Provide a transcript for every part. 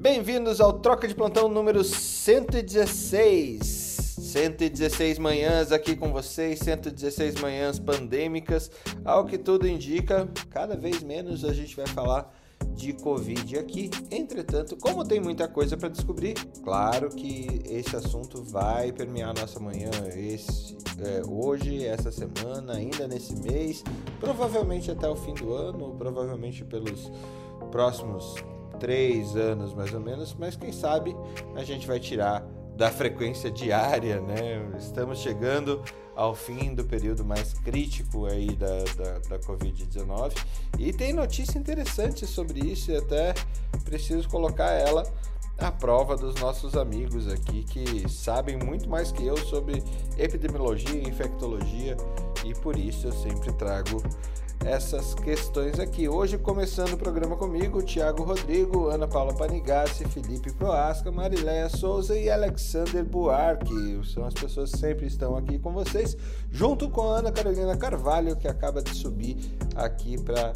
Bem-vindos ao Troca de Plantão número 116. 116 manhãs aqui com vocês, 116 manhãs pandêmicas. Ao que tudo indica, cada vez menos a gente vai falar de Covid aqui. Entretanto, como tem muita coisa para descobrir, claro que esse assunto vai permear nossa manhã esse, é, hoje, essa semana, ainda nesse mês, provavelmente até o fim do ano, provavelmente pelos próximos três anos mais ou menos, mas quem sabe a gente vai tirar da frequência diária, né? Estamos chegando ao fim do período mais crítico aí da, da, da Covid-19 e tem notícia interessante sobre isso e até preciso colocar ela à prova dos nossos amigos aqui que sabem muito mais que eu sobre epidemiologia e infectologia e por isso eu sempre trago essas questões aqui. Hoje, começando o programa comigo, Tiago Rodrigo, Ana Paula Panigassi, Felipe Proasca, Marileia Souza e Alexander Buarque. São as pessoas que sempre estão aqui com vocês, junto com a Ana Carolina Carvalho, que acaba de subir aqui para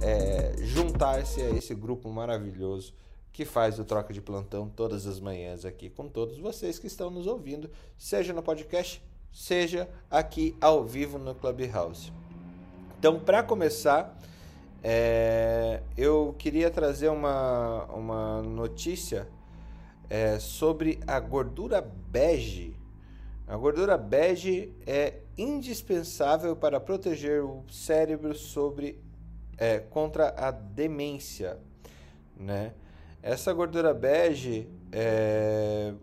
é, juntar-se a esse grupo maravilhoso que faz o troca de plantão todas as manhãs aqui com todos vocês que estão nos ouvindo, seja no podcast, seja aqui ao vivo no Clubhouse. Então, para começar, é, eu queria trazer uma, uma notícia é, sobre a gordura bege. A gordura bege é indispensável para proteger o cérebro sobre, é, contra a demência. Né? Essa gordura bege, é,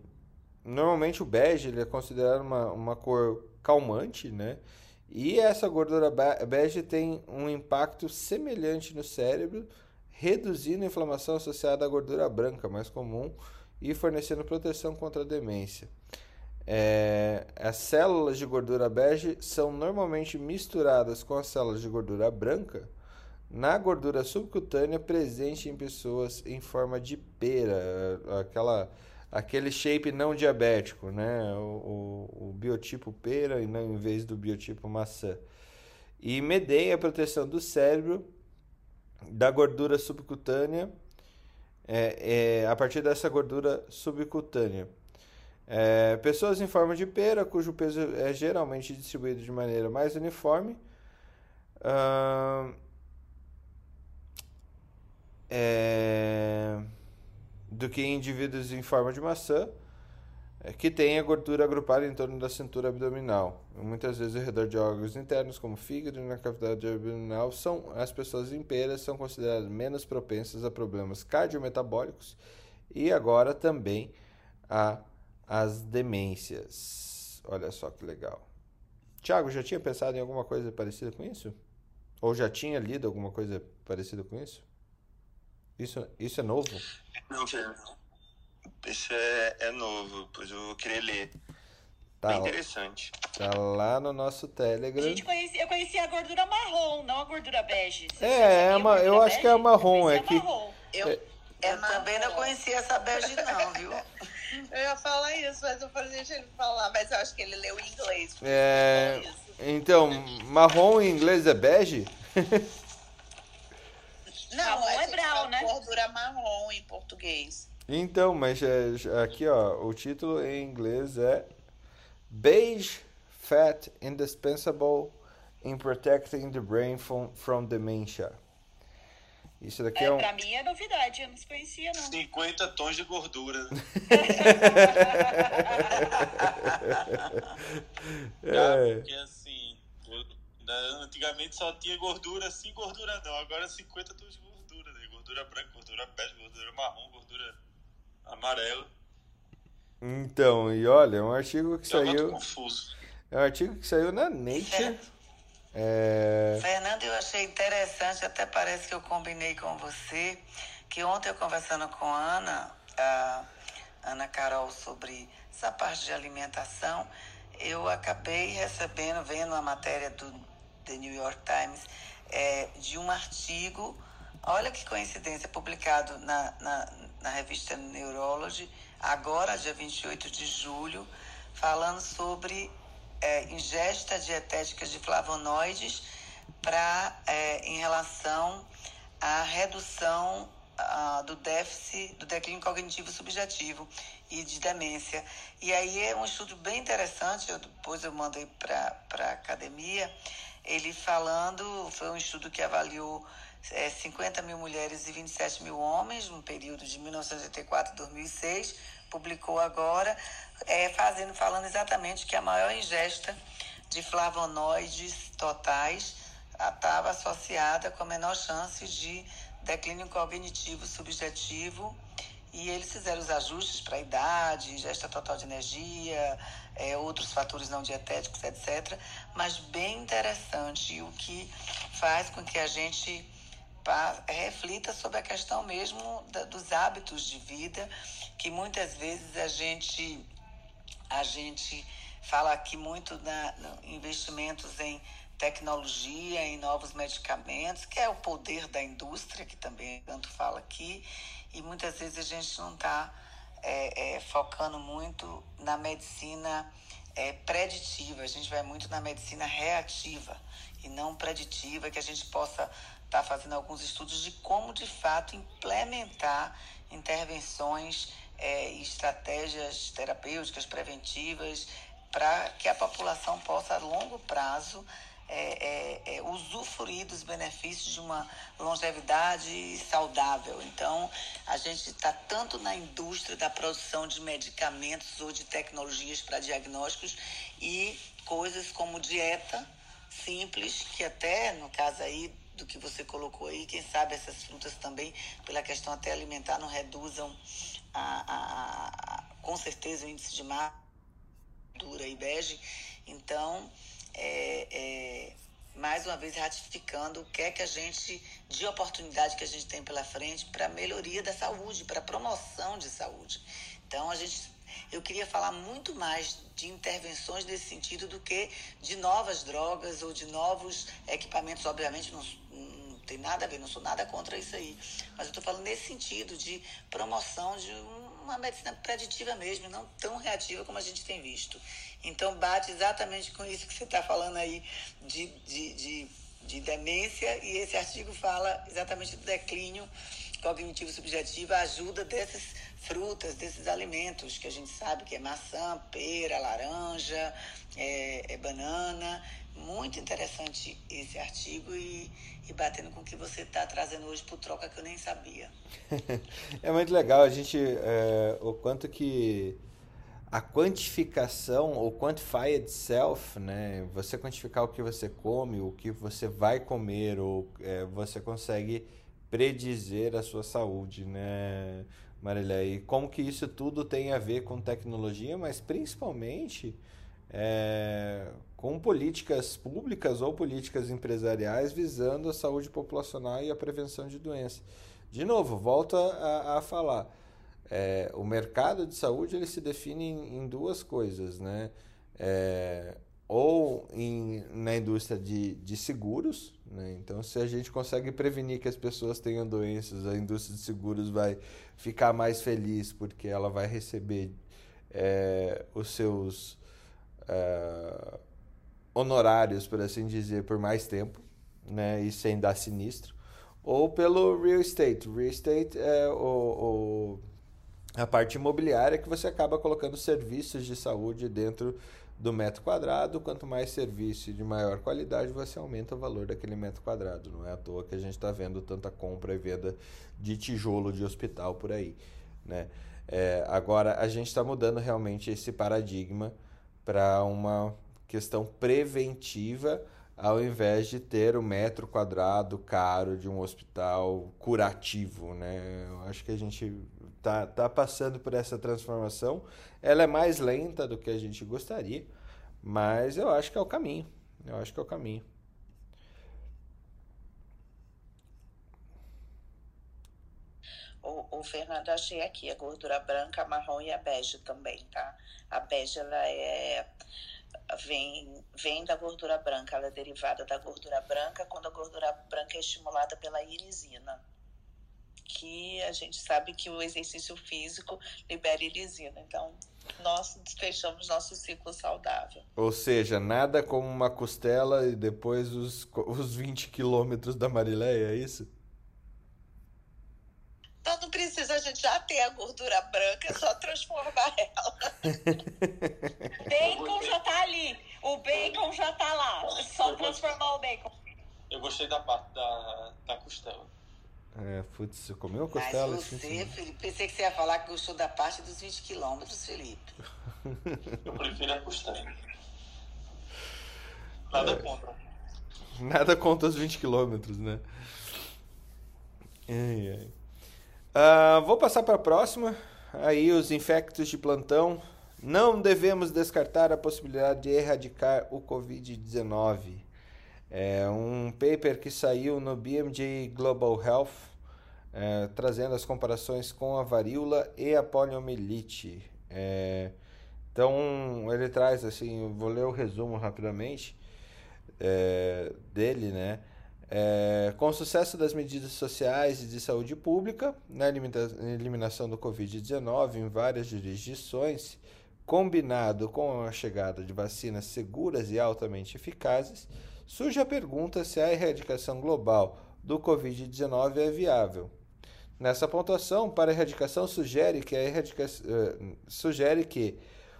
normalmente o bege ele é considerado uma, uma cor calmante, né? E essa gordura bege tem um impacto semelhante no cérebro, reduzindo a inflamação associada à gordura branca, mais comum, e fornecendo proteção contra a demência. É, as células de gordura bege são normalmente misturadas com as células de gordura branca na gordura subcutânea presente em pessoas em forma de pera, aquela aquele shape não diabético, né? O, o, o, biotipo pera em vez do biotipo maçã. E medeia a proteção do cérebro da gordura subcutânea é, é, a partir dessa gordura subcutânea. É, pessoas em forma de pera, cujo peso é geralmente distribuído de maneira mais uniforme. Uh, é do que indivíduos em forma de maçã, é, que têm a gordura agrupada em torno da cintura abdominal. Muitas vezes ao redor de órgãos internos, como fígado e na cavidade abdominal, são, as pessoas inteiras são consideradas menos propensas a problemas cardiometabólicos e agora também a as demências. Olha só que legal. Tiago, já tinha pensado em alguma coisa parecida com isso? Ou já tinha lido alguma coisa parecida com isso? Isso, isso é novo? Não, isso é, é novo, pois eu vou querer ler. Tá, Bem interessante. Tá lá no nosso Telegram. Gente, conheci, eu conheci a gordura marrom, não a gordura bege. Você é, é uma, eu acho que é marrom. É que, marrom. Eu, é, eu também não conhecia essa bege, não, viu? eu ia falar isso, mas eu falei, deixa ele falar, mas eu acho que ele leu em inglês. É, então, marrom em inglês é bege? Não, marrom é brown, né? Gordura marrom em português. Então, mas é, aqui ó, o título em inglês é Beige Fat Indispensable in Protecting the Brain from, from Dementia. Isso daqui é, é um... Pra mim é novidade, eu não se conhecia não. 50 tons de gordura. é. Porque assim, antigamente só tinha gordura, sim gordura não, agora 50 tons de gordura, né? Gordura branca, gordura bege, gordura marrom, gordura amarela. Então, e olha, é um artigo que Eu saiu. confuso. É um artigo que saiu na Nature. É... Fernando, eu achei interessante, até parece que eu combinei com você, que ontem eu conversando com a Ana, a Ana Carol, sobre essa parte de alimentação, eu acabei recebendo, vendo a matéria do The New York Times, é, de um artigo, olha que coincidência, publicado na, na, na revista Neurology, agora, dia 28 de julho, falando sobre é, ingesta dietética de flavonoides para é, em relação à redução do déficit, do declínio cognitivo subjetivo e de demência. E aí é um estudo bem interessante, eu, depois eu mandei para a academia, ele falando, foi um estudo que avaliou é, 50 mil mulheres e 27 mil homens no período de 1984 a 2006, publicou agora, é, fazendo, falando exatamente que a maior ingesta de flavonoides totais estava associada com a menor chance de declínio cognitivo subjetivo e eles fizeram os ajustes para a idade, ingesta total de energia, é, outros fatores não dietéticos, etc. Mas bem interessante, o que faz com que a gente reflita sobre a questão mesmo da, dos hábitos de vida, que muitas vezes a gente, a gente fala aqui muito na investimentos em tecnologia, em novos medicamentos, que é o poder da indústria, que também tanto fala aqui, e muitas vezes a gente não está é, é, focando muito na medicina é, preditiva, a gente vai muito na medicina reativa e não preditiva, que a gente possa estar tá fazendo alguns estudos de como de fato implementar intervenções é, e estratégias terapêuticas preventivas para que a população possa a longo prazo é, é, é, usufruir dos benefícios de uma longevidade saudável. Então, a gente está tanto na indústria da produção de medicamentos ou de tecnologias para diagnósticos e coisas como dieta simples, que até, no caso aí do que você colocou aí, quem sabe essas frutas também, pela questão até alimentar, não reduzam a, a, a com certeza o índice de massa dura e bege. Então, é, é, mais uma vez ratificando o que é que a gente, de oportunidade que a gente tem pela frente para melhoria da saúde, para promoção de saúde. Então, a gente, eu queria falar muito mais de intervenções nesse sentido do que de novas drogas ou de novos equipamentos. Obviamente, não, não tem nada a ver, não sou nada contra isso aí. Mas eu estou falando nesse sentido de promoção de uma medicina preditiva mesmo, não tão reativa como a gente tem visto. Então, bate exatamente com isso que você está falando aí de, de, de, de, demência, e esse artigo fala exatamente do declínio cognitivo subjetivo, a ajuda dessas frutas, desses alimentos que a gente sabe que é maçã, pera, laranja, é, é banana. Muito interessante esse artigo e, e batendo com o que você está trazendo hoje para troca que eu nem sabia. é muito legal a gente, é, o quanto que a quantificação ou quantify itself, né? Você quantificar o que você come, o que você vai comer, ou é, você consegue predizer a sua saúde, né, Marília? E como que isso tudo tem a ver com tecnologia, mas principalmente é, com políticas públicas ou políticas empresariais visando a saúde populacional e a prevenção de doenças. De novo, volto a, a falar é, o mercado de saúde ele se define em, duas coisas, né? É, ou em, na indústria de, de seguros, né? então se a gente consegue prevenir que as pessoas tenham doenças, a indústria de seguros vai ficar mais feliz porque ela vai receber é, os seus é, honorários, por assim dizer, por mais tempo, né? e sem dar sinistro, ou pelo real estate. Real estate é o, o a parte imobiliária que você acaba colocando serviços de saúde dentro do metro quadrado. Quanto mais serviço de maior qualidade, você aumenta o valor daquele metro quadrado. Não é à toa que a gente está vendo tanta compra e venda de tijolo de hospital por aí. Né? É, agora, a gente está mudando realmente esse paradigma para uma questão preventiva ao invés de ter o metro quadrado caro de um hospital curativo, né? Eu acho que a gente tá, tá passando por essa transformação. Ela é mais lenta do que a gente gostaria, mas eu acho que é o caminho. Eu acho que é o caminho. O, o Fernando, achei aqui a gordura branca, a marrom e a bege também, tá? A bege, ela é vem, vem da gordura branca, ela é derivada da gordura branca quando a gordura branca é estimulada pela irisina que a gente sabe que o exercício físico libera irisina. Então, nós fechamos nosso ciclo saudável. Ou seja, nada como uma costela e depois os, os 20 quilômetros da Marileia, é isso? Gente já tem a gordura branca, é só transformar ela. Bacon já tá ali. O bacon já tá lá. É só transformar o bacon. Eu gostei da parte da, da costela. É, putz, você comeu a Mas costela? você. Felipe, pensei que você ia falar que gostou da parte dos 20 quilômetros, Felipe. Eu prefiro a costela. Nada É. contra. Nada contra os 20 quilômetros, né? Ai, ai. Ah, vou passar para a próxima. Aí, os infectos de plantão. Não devemos descartar a possibilidade de erradicar o Covid-19. É um paper que saiu no BMJ Global Health, é, trazendo as comparações com a varíola e a poliomielite. É, então, ele traz assim, vou ler o resumo rapidamente é, dele, né? É, com o sucesso das medidas sociais e de saúde pública na elimina- eliminação do Covid-19 em várias jurisdições, combinado com a chegada de vacinas seguras e altamente eficazes, surge a pergunta se a erradicação global do Covid-19 é viável. Nessa pontuação, para a erradicação sugere que a erradicação, sugere que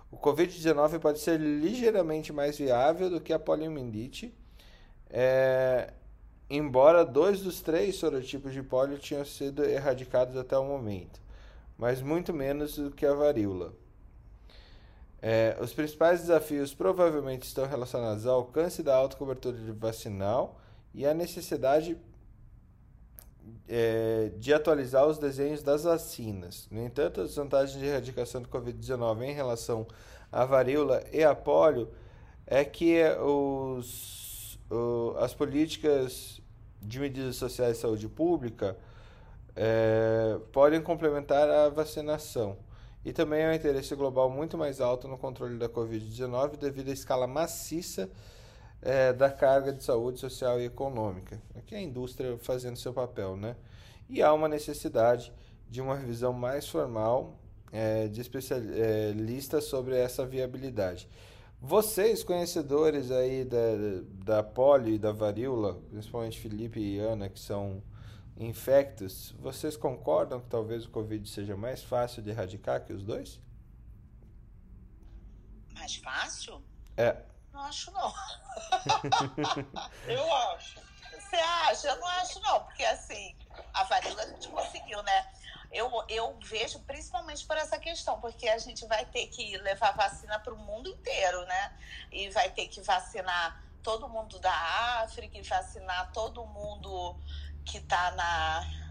o Covid-19 pode ser ligeiramente mais viável do que a poliomielite, é, embora dois dos três sorotipos de polio tinham sido erradicados até o momento, mas muito menos do que a varíola. É, os principais desafios provavelmente estão relacionados ao alcance da alta cobertura de vacinal e à necessidade é, de atualizar os desenhos das vacinas. No entanto, as vantagens de erradicação do Covid-19 em relação à varíola e à polio é que os, o- as políticas de medidas sociais de saúde pública é, podem complementar a vacinação. E também há um interesse global muito mais alto no controle da Covid-19 devido à escala maciça é, da carga de saúde social e econômica. Aqui é a indústria fazendo seu papel, né? E há uma necessidade de uma revisão mais formal é, de especialistas sobre essa viabilidade. Vocês, conhecedores aí da, da polio e da varíola, principalmente Felipe e Ana, que são infectos, vocês concordam que talvez o Covid seja mais fácil de erradicar que os dois? Mais fácil? É. Não acho não. Eu acho. Você acha? Eu não acho não, porque assim, a varíola a gente conseguiu, né? Eu, eu vejo principalmente por essa questão, porque a gente vai ter que levar vacina para o mundo inteiro, né? E vai ter que vacinar todo mundo da África, e vacinar todo mundo que está na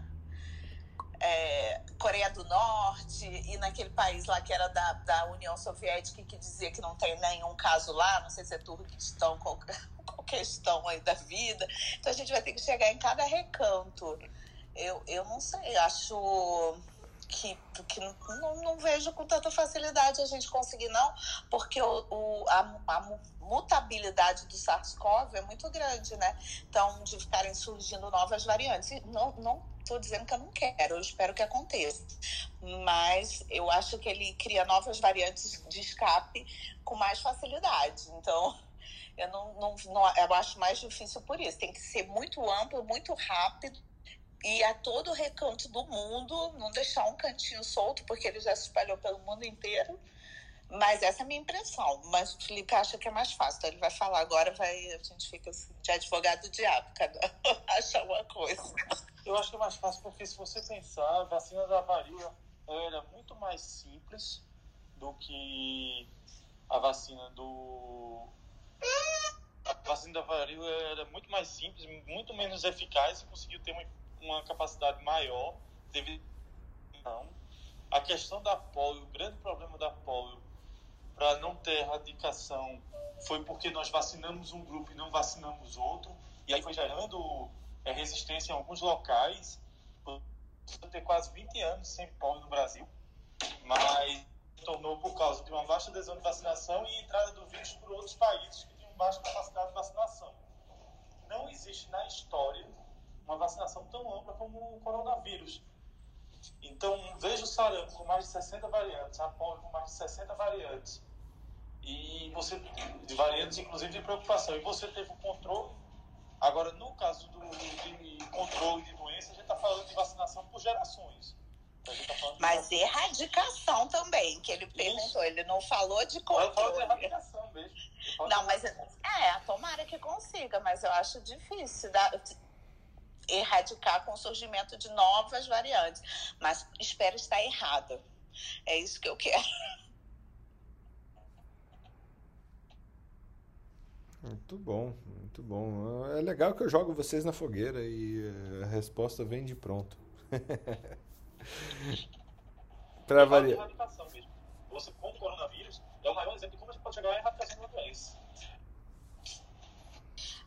é, Coreia do Norte e naquele país lá que era da, da União Soviética que dizia que não tem nenhum caso lá, não sei se é Turquestão, qualquer, qualquer questão aí da vida. Então a gente vai ter que chegar em cada recanto. Eu, eu não sei, acho que, que não, não, vejo com tanta facilidade a gente conseguir, não, porque o, o, a, a mutabilidade do SARS-CoV é muito grande, né? Então, de ficarem surgindo novas variantes. Não, não estou dizendo que eu não quero, eu espero que aconteça. Mas eu acho que ele cria novas variantes de escape com mais facilidade. Então, eu não, não, não eu acho mais difícil por isso. Tem que ser muito amplo, muito rápido e a todo recanto do mundo, não deixar um cantinho solto, porque ele já se espalhou pelo mundo inteiro. Mas essa é a minha impressão. Mas o Felipe acha que é mais fácil. Então ele vai falar agora, vai, a gente fica assim, de advogado do diabo, cada um acha uma coisa. Eu acho que é mais fácil porque se você pensar, a vacina da varíola era muito mais simples do que a vacina do. A vacina da varíola era muito mais simples, muito menos eficaz e conseguiu ter uma, uma capacidade maior devido. Não. A questão da polio, o grande problema da polio para não ter erradicação foi porque nós vacinamos um grupo e não vacinamos outro, e aí foi gerando é, resistência em alguns locais. Por ter quase 20 anos sem polio no Brasil, mas tornou por causa de uma baixa adesão de vacinação e entrada do vírus por outros países que tinham baixa capacidade de vacinação. Não existe na história uma vacinação tão ampla como o coronavírus. Então, veja o sarampo com mais de 60 variantes, a polio com mais de 60 variantes, e você, de variantes inclusive de preocupação, e você teve o controle. Agora, no caso do, de controle de doença, a gente está falando de vacinação por gerações. Tá Mas erradicação também, que ele perguntou. Ele não falou de Eu falo de controle. erradicação mesmo. Não, mas é, tomara que consiga, mas eu acho difícil dar- erradicar com o surgimento de novas variantes. Mas espero estar errada. É isso que eu quero. Muito bom, muito bom. É legal que eu jogo vocês na fogueira e eh, a resposta vem de pronto. De variar. Você, com o coronavírus, é o maior exemplo de como a gente pode chegar à erradicação uma doença.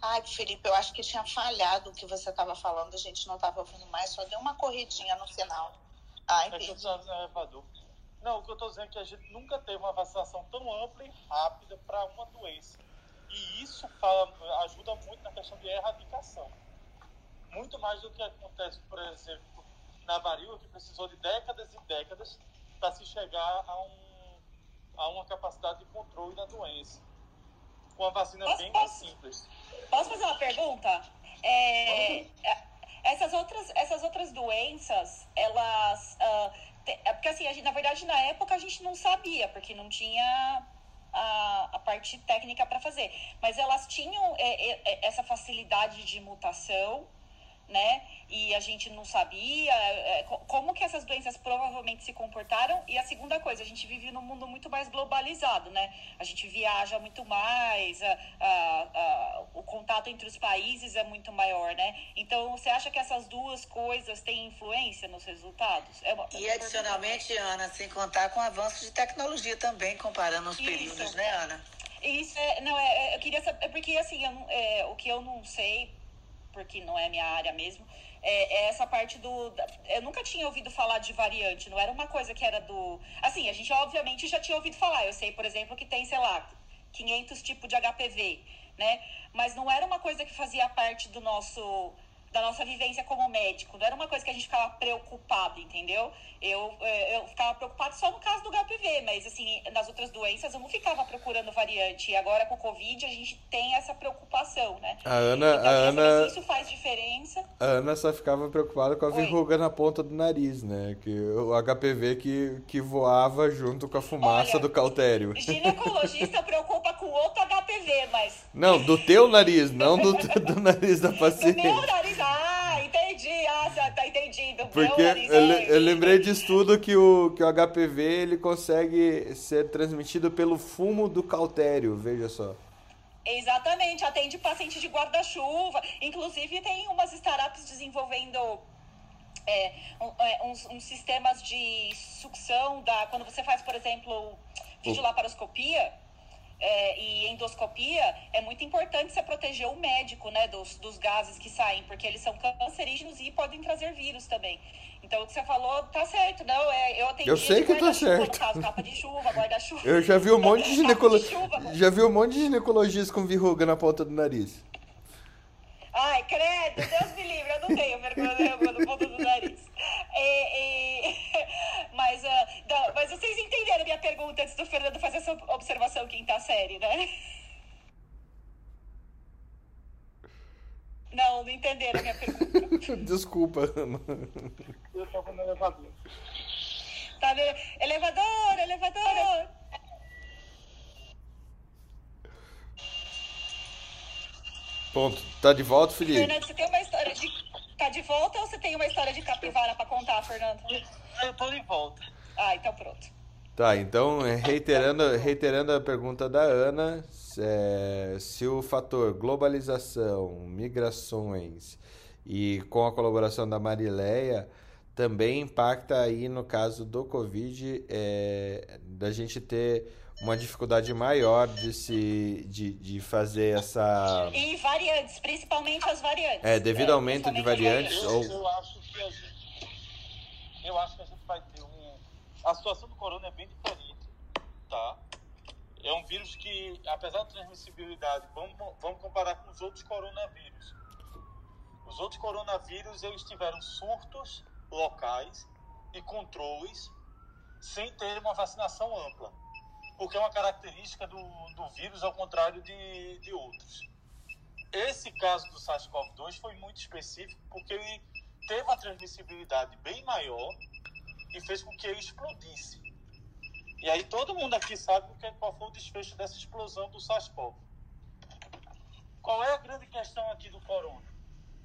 Ai, Felipe, eu acho que tinha falhado o que você estava falando, a gente não estava ouvindo mais, só deu uma corridinha no final. Ai, É eu no elevador. Não, o que eu estou dizendo é que a gente nunca teve uma vacinação tão ampla e rápida para uma doença. E isso fala- ajuda muito na questão de erradicação. Muito mais do que acontece, por exemplo, na varíola, que precisou de décadas e décadas para se chegar a, um, a uma capacidade de controle da doença. Com uma vacina Posso- bem mais posso? simples. Posso fazer uma pergunta? É, essas, outras, essas outras doenças, elas. ah, te- é porque assim, a gente, na verdade, na época a gente não sabia, porque não tinha a, a parte técnica para fazer. Mas elas tinham é, é, é, essa facilidade de mutação, né? E a gente não sabia é, co- como que essas doenças provavelmente se comportaram. E a segunda coisa, a gente vive num mundo muito mais globalizado, né? A gente viaja muito mais, a- a- a- o contato entre os países é muito maior, né? Então, você acha que essas duas coisas têm influência nos resultados? É uma- E adicionalmente, Ana, sem contar com o avanço de tecnologia também, comparando os Isso. períodos, né, Ana? Isso é, não, é, é, eu queria saber, é porque assim, eu é, o que eu não sei, porque não é minha área mesmo, é, é essa parte do. eu nunca tinha ouvido falar de variante, não era uma coisa que era do. Assim, a gente obviamente já tinha ouvido falar. Eu sei, por exemplo, que tem, sei lá, 500 tipos de HPV, né? Mas não era uma coisa que fazia parte do nosso. Da nossa vivência como médico, não era uma coisa que a gente ficava preocupado, entendeu? Eu, eh, eu ficava preocupado só no caso do HPV, mas assim, nas outras doenças eu não ficava procurando variante. E agora com o Covid a gente tem essa preocupação, né? A Ana, Então, a Ana, isso faz diferença. a Ana só ficava preocupada com a Oi. verruga na ponta do nariz, né? Que o HPV que, que voava junto com a fumaça Olha, do cautério. Ginecologista preocupa com outro HPV, mas Não, do teu nariz, não do, do nariz da paciente. meu nariz, ah, entendi, ah, tá, tá entendido. Porque eu, eu lembrei de estudo que o, que o HPV ele consegue ser transmitido pelo fumo do cautério, veja só. Exatamente, atende paciente de guarda-chuva. Inclusive, tem umas startups desenvolvendo é, um- é, uns, uns sistemas de sucção da. Quando você faz, por exemplo, videolaparoscopia. É, e endoscopia, é muito importante você proteger o médico, né, dos, dos gases que saem, porque eles são cancerígenos e podem trazer vírus também. Então, o que você falou tá certo, não? É, eu atendi Eu sei que tá certo. Caso, capa de chuva, guarda-chuva. Eu já vi um monte de ginecolo... Capa de chuva. já vi um monte de ginecologista com verruga na ponta do nariz. Ai, credo, Deus me livre, eu não tenho vergonha no fundo do nariz. E- e- mas, ah, não, mas vocês entenderam minha pergunta antes do Fernando fazer essa observação quinta série, né? Não, não entenderam a minha pergunta. Desculpa, Ana. Eu estava no elevador. Tá vendo? Elevador, elevador. Ponto. Tá de volta, Felipe? Fernando, você tem uma história de. Tá de volta ou você tem uma história de capivara pra contar, Fernando? Eu tô de volta. Ah, então pronto. Tá, então, é, reiterando, reiterando a pergunta da Ana, é, se o fator globalização, migrações e com a colaboração da Marileia também impacta aí no caso do Covid, é, da gente ter uma dificuldade maior de se de, de fazer essa E variantes, principalmente as variantes. É, devido ao aumento de variantes, Eu, ou- eu acho que a gente. Eu acho que a gente. A situação do corona é bem diferente, tá? É um vírus que, apesar da transmissibilidade, vamos, vamos comparar com os outros coronavírus. Os outros coronavírus, eles tiveram surtos locais e controles sem ter uma vacinação ampla. Porque é uma característica do, do vírus, ao contrário de, de outros. Esse caso do SARS-CoV-2 foi muito específico porque ele teve uma transmissibilidade bem maior e fez com que ele explodisse. E aí todo mundo aqui sabe qual foi o desfecho dessa explosão do SARS-CoV. Qual é a grande questão aqui do corona?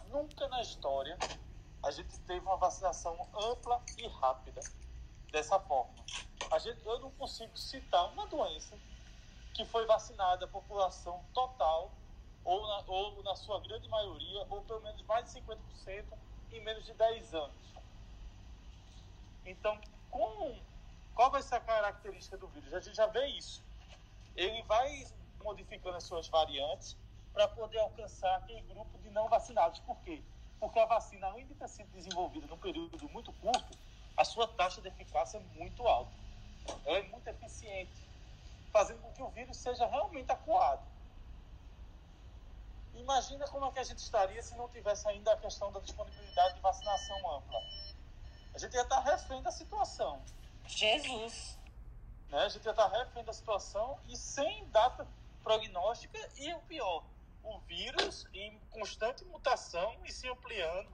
Nunca na história a gente teve uma vacinação ampla e rápida dessa forma. A gente, eu não consigo citar uma doença que foi vacinada a população total, ou na, ou na sua grande maioria, ou pelo menos mais de 50% em menos de 10 anos. Então, com, qual vai ser a característica do vírus? A gente já vê isso. Ele vai modificando as suas variantes para poder alcançar aquele grupo de não vacinados. Por quê? Porque a vacina, além de ter sido desenvolvida num período muito curto, a sua taxa de eficácia é muito alta. Ela é muito eficiente, fazendo com que o vírus seja realmente acuado. Imagina como é que a gente estaria se não tivesse ainda a questão da disponibilidade de vacinação ampla. A gente ia estar refém da situação. Jesus! Né? A gente ia estar refém da situação e sem data prognóstica e o pior, o vírus em constante mutação e se ampliando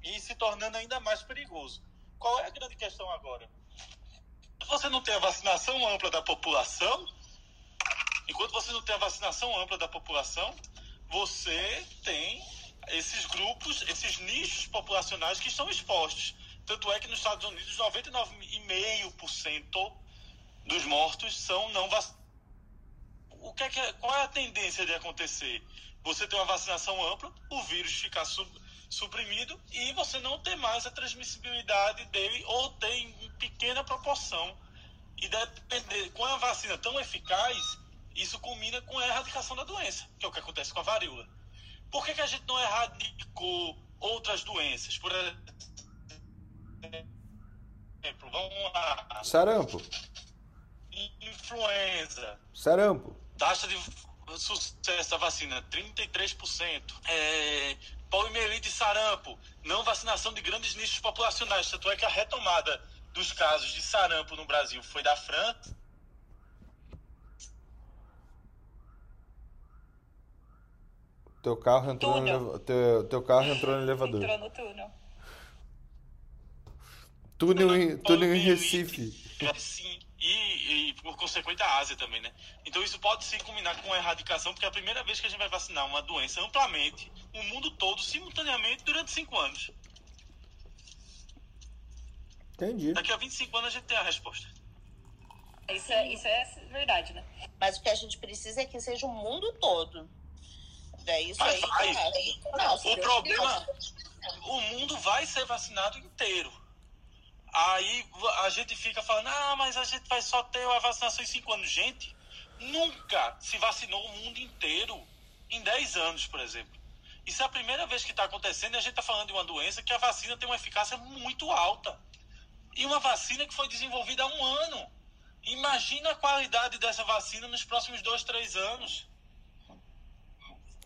e se tornando ainda mais perigoso. Qual é a grande questão agora? Você não tem a vacinação ampla da população. Enquanto você não tem a vacinação ampla da população, você tem esses grupos, esses nichos populacionais que estão expostos. Tanto é que nos Estados Unidos, 99,5% dos mortos são não vacinados o que é que é, qual é a tendência de acontecer? Você tem uma vacinação ampla, o vírus ficar sub, suprimido e você não ter mais a transmissibilidade dele ou tem em pequena proporção. E depender, com a vacina tão eficaz, isso culmina com a erradicação da doença, que é o que acontece com a varíola. Por que, que a gente não erradicou outras doenças? Por exemplo, vamos lá. Sarampo. Influenza. Sarampo. Taxa de sucesso da vacina, 33%. É, poliomielite e sarampo, não vacinação de grandes nichos populacionais. Tanto é que a retomada dos casos de sarampo no Brasil foi da França. Teu carro entrou no, teu, teu carro entrou no elevador. Entrou no túnel. Túnel em, túnel em Recife. Sim e, e, por consequente a Ásia também, né? Então isso pode se combinar com a erradicação, porque é a primeira vez que a gente vai vacinar uma doença amplamente, o mundo todo, simultaneamente, durante cinco anos. Entendi. Daqui a 25 anos a gente tem a resposta. Isso é, isso é verdade, né? Mas o que a gente precisa é que seja o mundo todo. É isso Mas aí. vai. é- Não, O problema, o mundo vai ser vacinado inteiro. Aí a gente fica falando, ah, mas a gente vai só ter a vacinação em 5 anos. Gente, nunca se vacinou o mundo inteiro em 10 anos, por exemplo. Isso é a primeira vez que está acontecendo e a gente está falando de uma doença que a vacina tem uma eficácia muito alta. E uma vacina que foi desenvolvida há um ano. Imagina a qualidade dessa vacina nos próximos dois, três anos.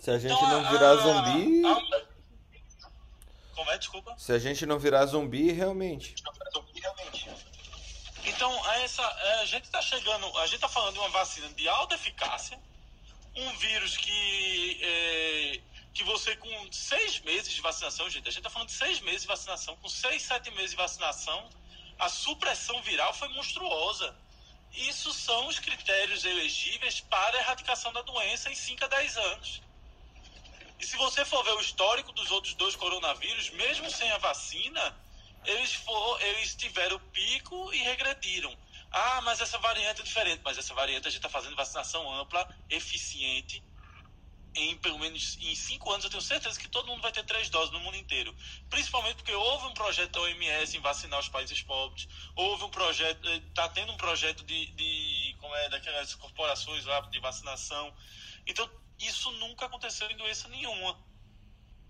Se a gente Então, não a- virar a- zumbi. a- Como é? Desculpa. Se a gente não virar zumbi, realmente. Então, essa, é, a gente está chegando, a gente está falando de uma vacina de alta eficácia, um vírus que, é, que você com seis meses de vacinação, gente, a gente está falando de seis meses de vacinação, com seis, sete meses de vacinação, a supressão viral foi monstruosa. Isso são os critérios elegíveis para a erradicação da doença em 5 a 10 anos. E se você for ver o histórico dos outros dois coronavírus, mesmo sem a vacina, eles, for, eles tiveram pico e regrediram. Ah, mas essa variante é diferente. Mas essa variante a gente está fazendo vacinação ampla, eficiente. Em pelo menos em cinco anos, eu tenho certeza que todo mundo vai ter três doses no mundo inteiro. Principalmente porque houve um projeto da OMS em vacinar os países pobres. Houve um projeto, está tendo um projeto de, de como é, daquelas corporações lá de vacinação. Então, isso nunca aconteceu em doença nenhuma.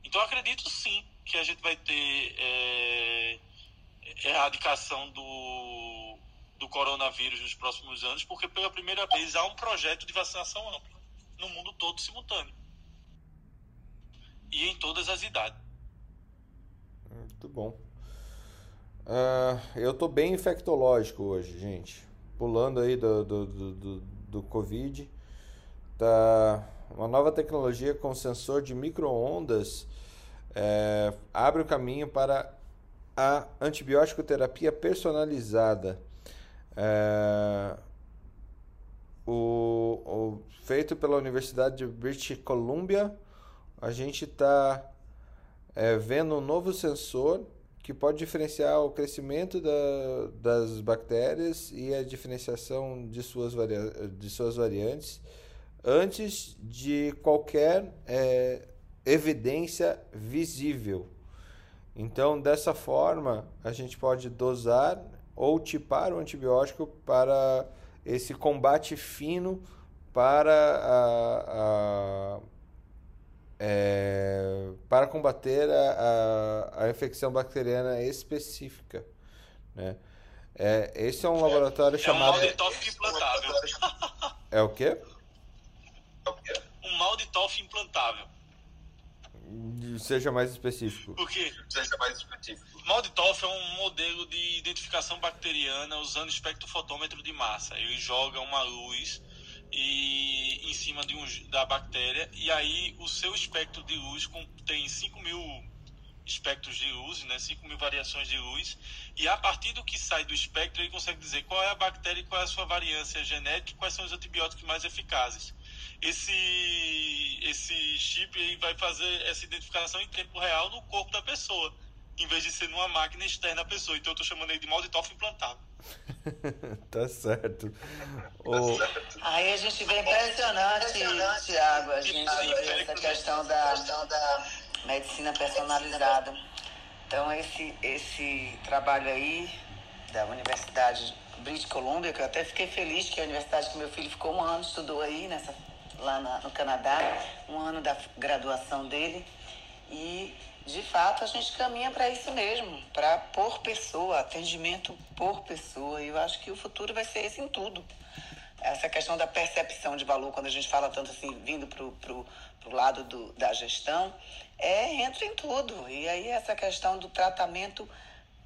Então, acredito sim que a gente vai ter é, erradicação do, do coronavírus nos próximos anos, porque pela primeira vez há um projeto de vacinação ampla no mundo todo simultâneo e em todas as idades. Muito bom. Ah, eu tô bem infectológico hoje, gente. Pulando aí do, do, do, do Covid. Tá uma nova tecnologia com sensor de micro-ondas é, abre o caminho para a antibiótico terapia personalizada. É, o, o, feito pela Universidade de British Columbia, a gente está é, vendo um novo sensor que pode diferenciar o crescimento da, das bactérias e a diferenciação de suas, varia de suas variantes antes de qualquer é, evidência visível. Então, dessa forma, a gente pode dosar ou tipar o antibiótico para esse combate fino para a, a é, para combater a, a, a, infecção bacteriana específica. Né? É, esse é um laboratório é chamado. Um mal de TOF implantável. É o quê? Um mal de TOF implantável. Seja mais específico. Por quê? Seja mais específico. TOF é um modelo de identificação bacteriana usando espectrofotômetro de massa. Ele joga uma luz e em cima de um, da bactéria e aí o seu espectro de luz tem 5 mil espectros de luz, né, 5 mil variações de luz, e a partir do que sai do espectro ele consegue dizer qual é a bactéria qual é a sua variância genética quais são os antibióticos mais eficazes. Esse, esse chip aí vai fazer essa identificação em tempo real no corpo da pessoa, em vez de ser numa máquina externa à pessoa. Então eu estou chamando ele de Malditoff implantado. tá certo. O... Aí a gente vê impressionante, Tiago, a gente vê essa questão da, da medicina personalizada. Então esse, esse trabalho aí da Universidade British Columbia, que eu até fiquei feliz que é a universidade que meu filho ficou um ano, estudou aí nessa, lá na, no Canadá, um ano da graduação dele. E de fato, a gente caminha para isso mesmo, para por pessoa, atendimento por pessoa. E eu acho que o futuro vai ser esse em tudo. Essa questão da percepção de valor, quando a gente fala tanto assim, vindo para o lado do, da gestão, é entra em tudo. E aí essa questão do tratamento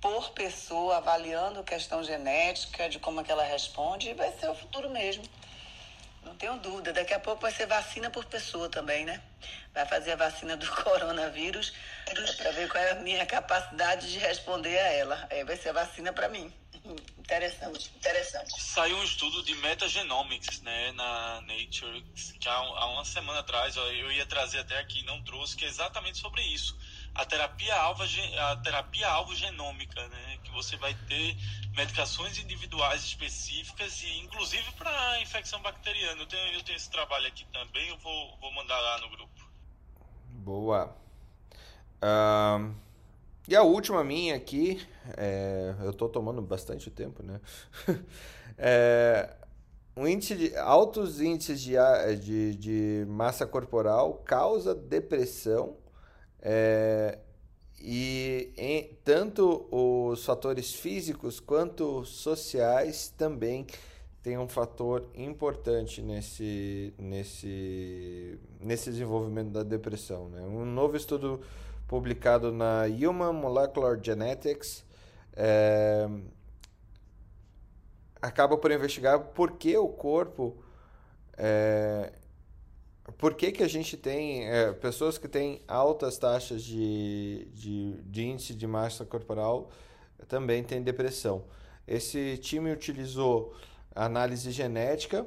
por pessoa, avaliando questão genética, de como é que ela responde, vai ser o futuro mesmo. Não tenho dúvida. Daqui a pouco vai ser vacina por pessoa também, né? Vai fazer a vacina do coronavírus para ver qual é a minha capacidade de responder a ela. Aí vai ser vacina para mim. Interessante, interessante. Saiu um estudo de metagenomics, né, na Nature, que há, há uma semana atrás eu ia trazer até aqui, não trouxe, que é exatamente sobre isso. A terapia alvo, a terapia alvo genômica, né, que você vai ter medicações individuais específicas e inclusive para infecção bacteriana. Eu tenho, eu tenho esse trabalho aqui também, eu vou, vou mandar lá no grupo. Boa. E a última minha aqui, é, eu estou tomando bastante tempo, né? é, um índice de, altos índices de, de, de massa corporal causa depressão é, e em, tanto os fatores físicos quanto sociais também tem um fator importante nesse, nesse, nesse desenvolvimento da depressão. Né? Um novo estudo publicado na Human Molecular Genetics é, acaba por investigar por que o corpo é, por que, que a gente tem é, pessoas que têm altas taxas de, de, de, índice de massa corporal também têm depressão. Esse time utilizou análise genética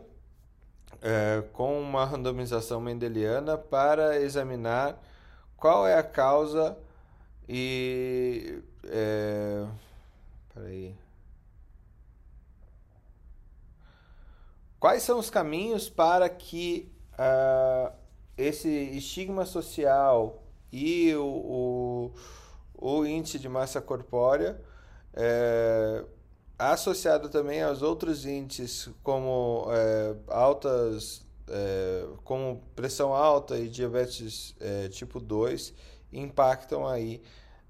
é, com uma randomização mendeliana para examinar qual é a causa e. É, peraí. Quais são os caminhos para que uh, esse estigma social e o, o, o índice de massa corpórea, é, associado também aos outros índices como é, altas, é, como pressão alta e diabetes tipo 2, impactam aí,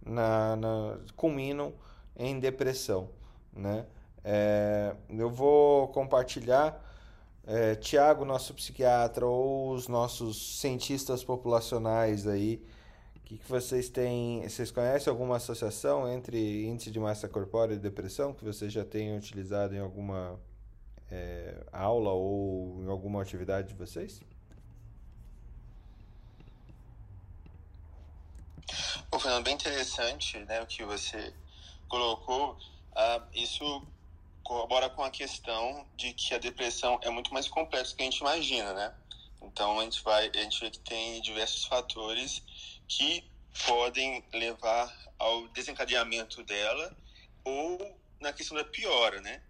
na, na, culminam em depressão, né? Eu vou compartilhar é, Tiago, nosso psiquiatra, ou os nossos cientistas populacionais aí, o que, que vocês têm? Vocês conhecem alguma associação entre índice de massa corpórea e depressão que vocês já tenham utilizado em alguma é, aula ou em alguma atividade de vocês? Bom, Fernando, bem interessante né, o que você colocou, ah, isso corrobora com a questão de que a depressão é muito mais complexa do que a gente imagina, né? Então a gente vai, a gente vê que tem diversos fatores que podem levar ao desencadeamento dela ou na questão da piora, né?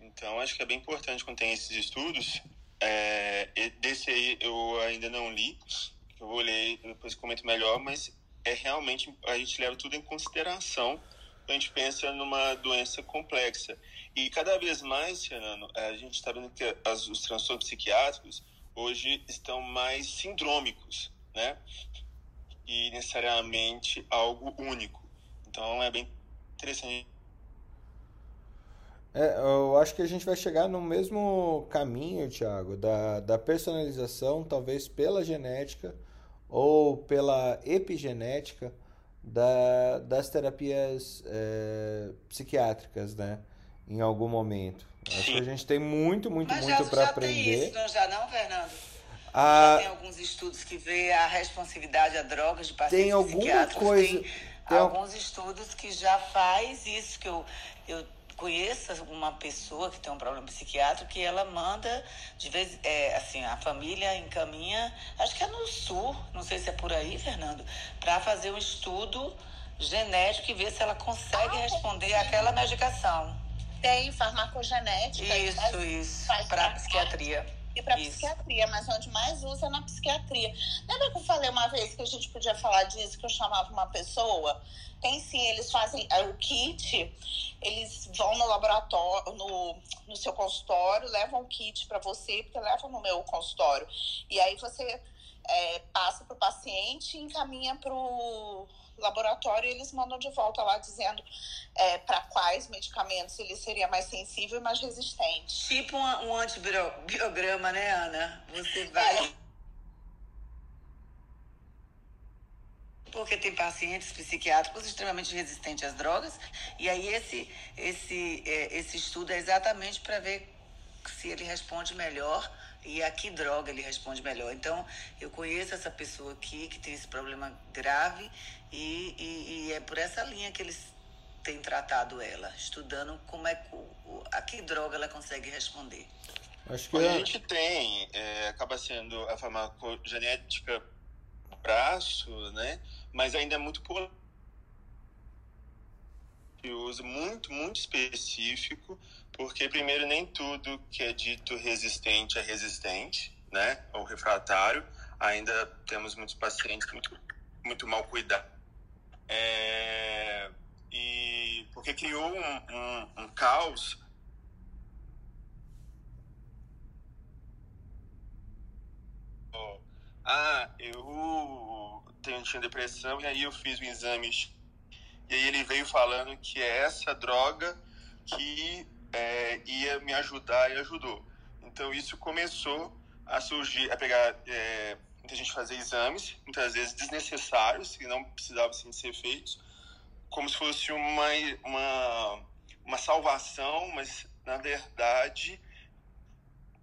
Então acho que é bem importante quando tem esses estudos. É, desse aí eu ainda não li, eu vou ler depois comento melhor, mas é realmente a gente leva tudo em consideração quando a gente pensa numa doença complexa. E cada vez mais, Fernando, a gente está vendo que as, os transtornos psiquiátricos hoje estão mais sindrômicos, né? E necessariamente algo único. Então é bem interessante. É, eu acho que a gente vai chegar no mesmo caminho, Thiago, da, da personalização, talvez pela genética ou pela epigenética da, das terapias é, psiquiátricas, né? Em algum momento. Acho que a gente tem muito, muito, Mas muito para aprender. Tem isso, não já não, Fernando? Ah, já tem alguns estudos que vê a responsividade a drogas de pacientes tem alguma coisa, tem, tem alguns estudos que já faz isso que eu, eu conheço uma pessoa que tem um problema psiquiátrico que ela manda de vez é, assim a família encaminha acho que é no sul não sei se é por aí Fernando para fazer um estudo genético e ver se ela consegue ah, responder àquela medicação tem farmacogenética. Isso, isso. Para psiquiatria. E para psiquiatria, mas onde mais usa é na psiquiatria. Lembra que eu falei uma vez que a gente podia falar disso, que eu chamava uma pessoa? Tem sim, eles fazem é, o kit, eles vão no laboratório, no, no seu consultório, levam o kit para você, porque levam no meu consultório. E aí você é, passa para o paciente e encaminha para o laboratório eles mandam de volta lá dizendo é, para quais medicamentos ele seria mais sensível e mais resistente. Tipo um, um antibiograma, né, Ana? Você vai. É. Porque tem pacientes psiquiátricos extremamente resistentes às drogas, e aí esse, esse, é, esse estudo é exatamente para ver se ele responde melhor e a que droga ele responde melhor. Então, eu conheço essa pessoa aqui que tem esse problema grave e, e, e é por essa linha que eles têm tratado ela, estudando como é a que droga ela consegue responder. Acho que a gente tem, é, acaba sendo a farmacogenética braço, né? Mas ainda é muito uso muito, muito específico, porque primeiro nem tudo que é dito resistente é resistente, né? Ou refratário. Ainda temos muitos pacientes muito, muito mal cuidados. É, e porque criou um, um, um caos ah, eu tenho, tinha depressão e aí eu fiz o exame e aí ele veio falando que é essa droga que é, ia me ajudar e ajudou. Então isso começou a surgir, a pegar é, muita gente fazer exames, muitas vezes desnecessários, que não precisavam assim, ser feitos, como se fosse uma, uma, uma salvação, mas na verdade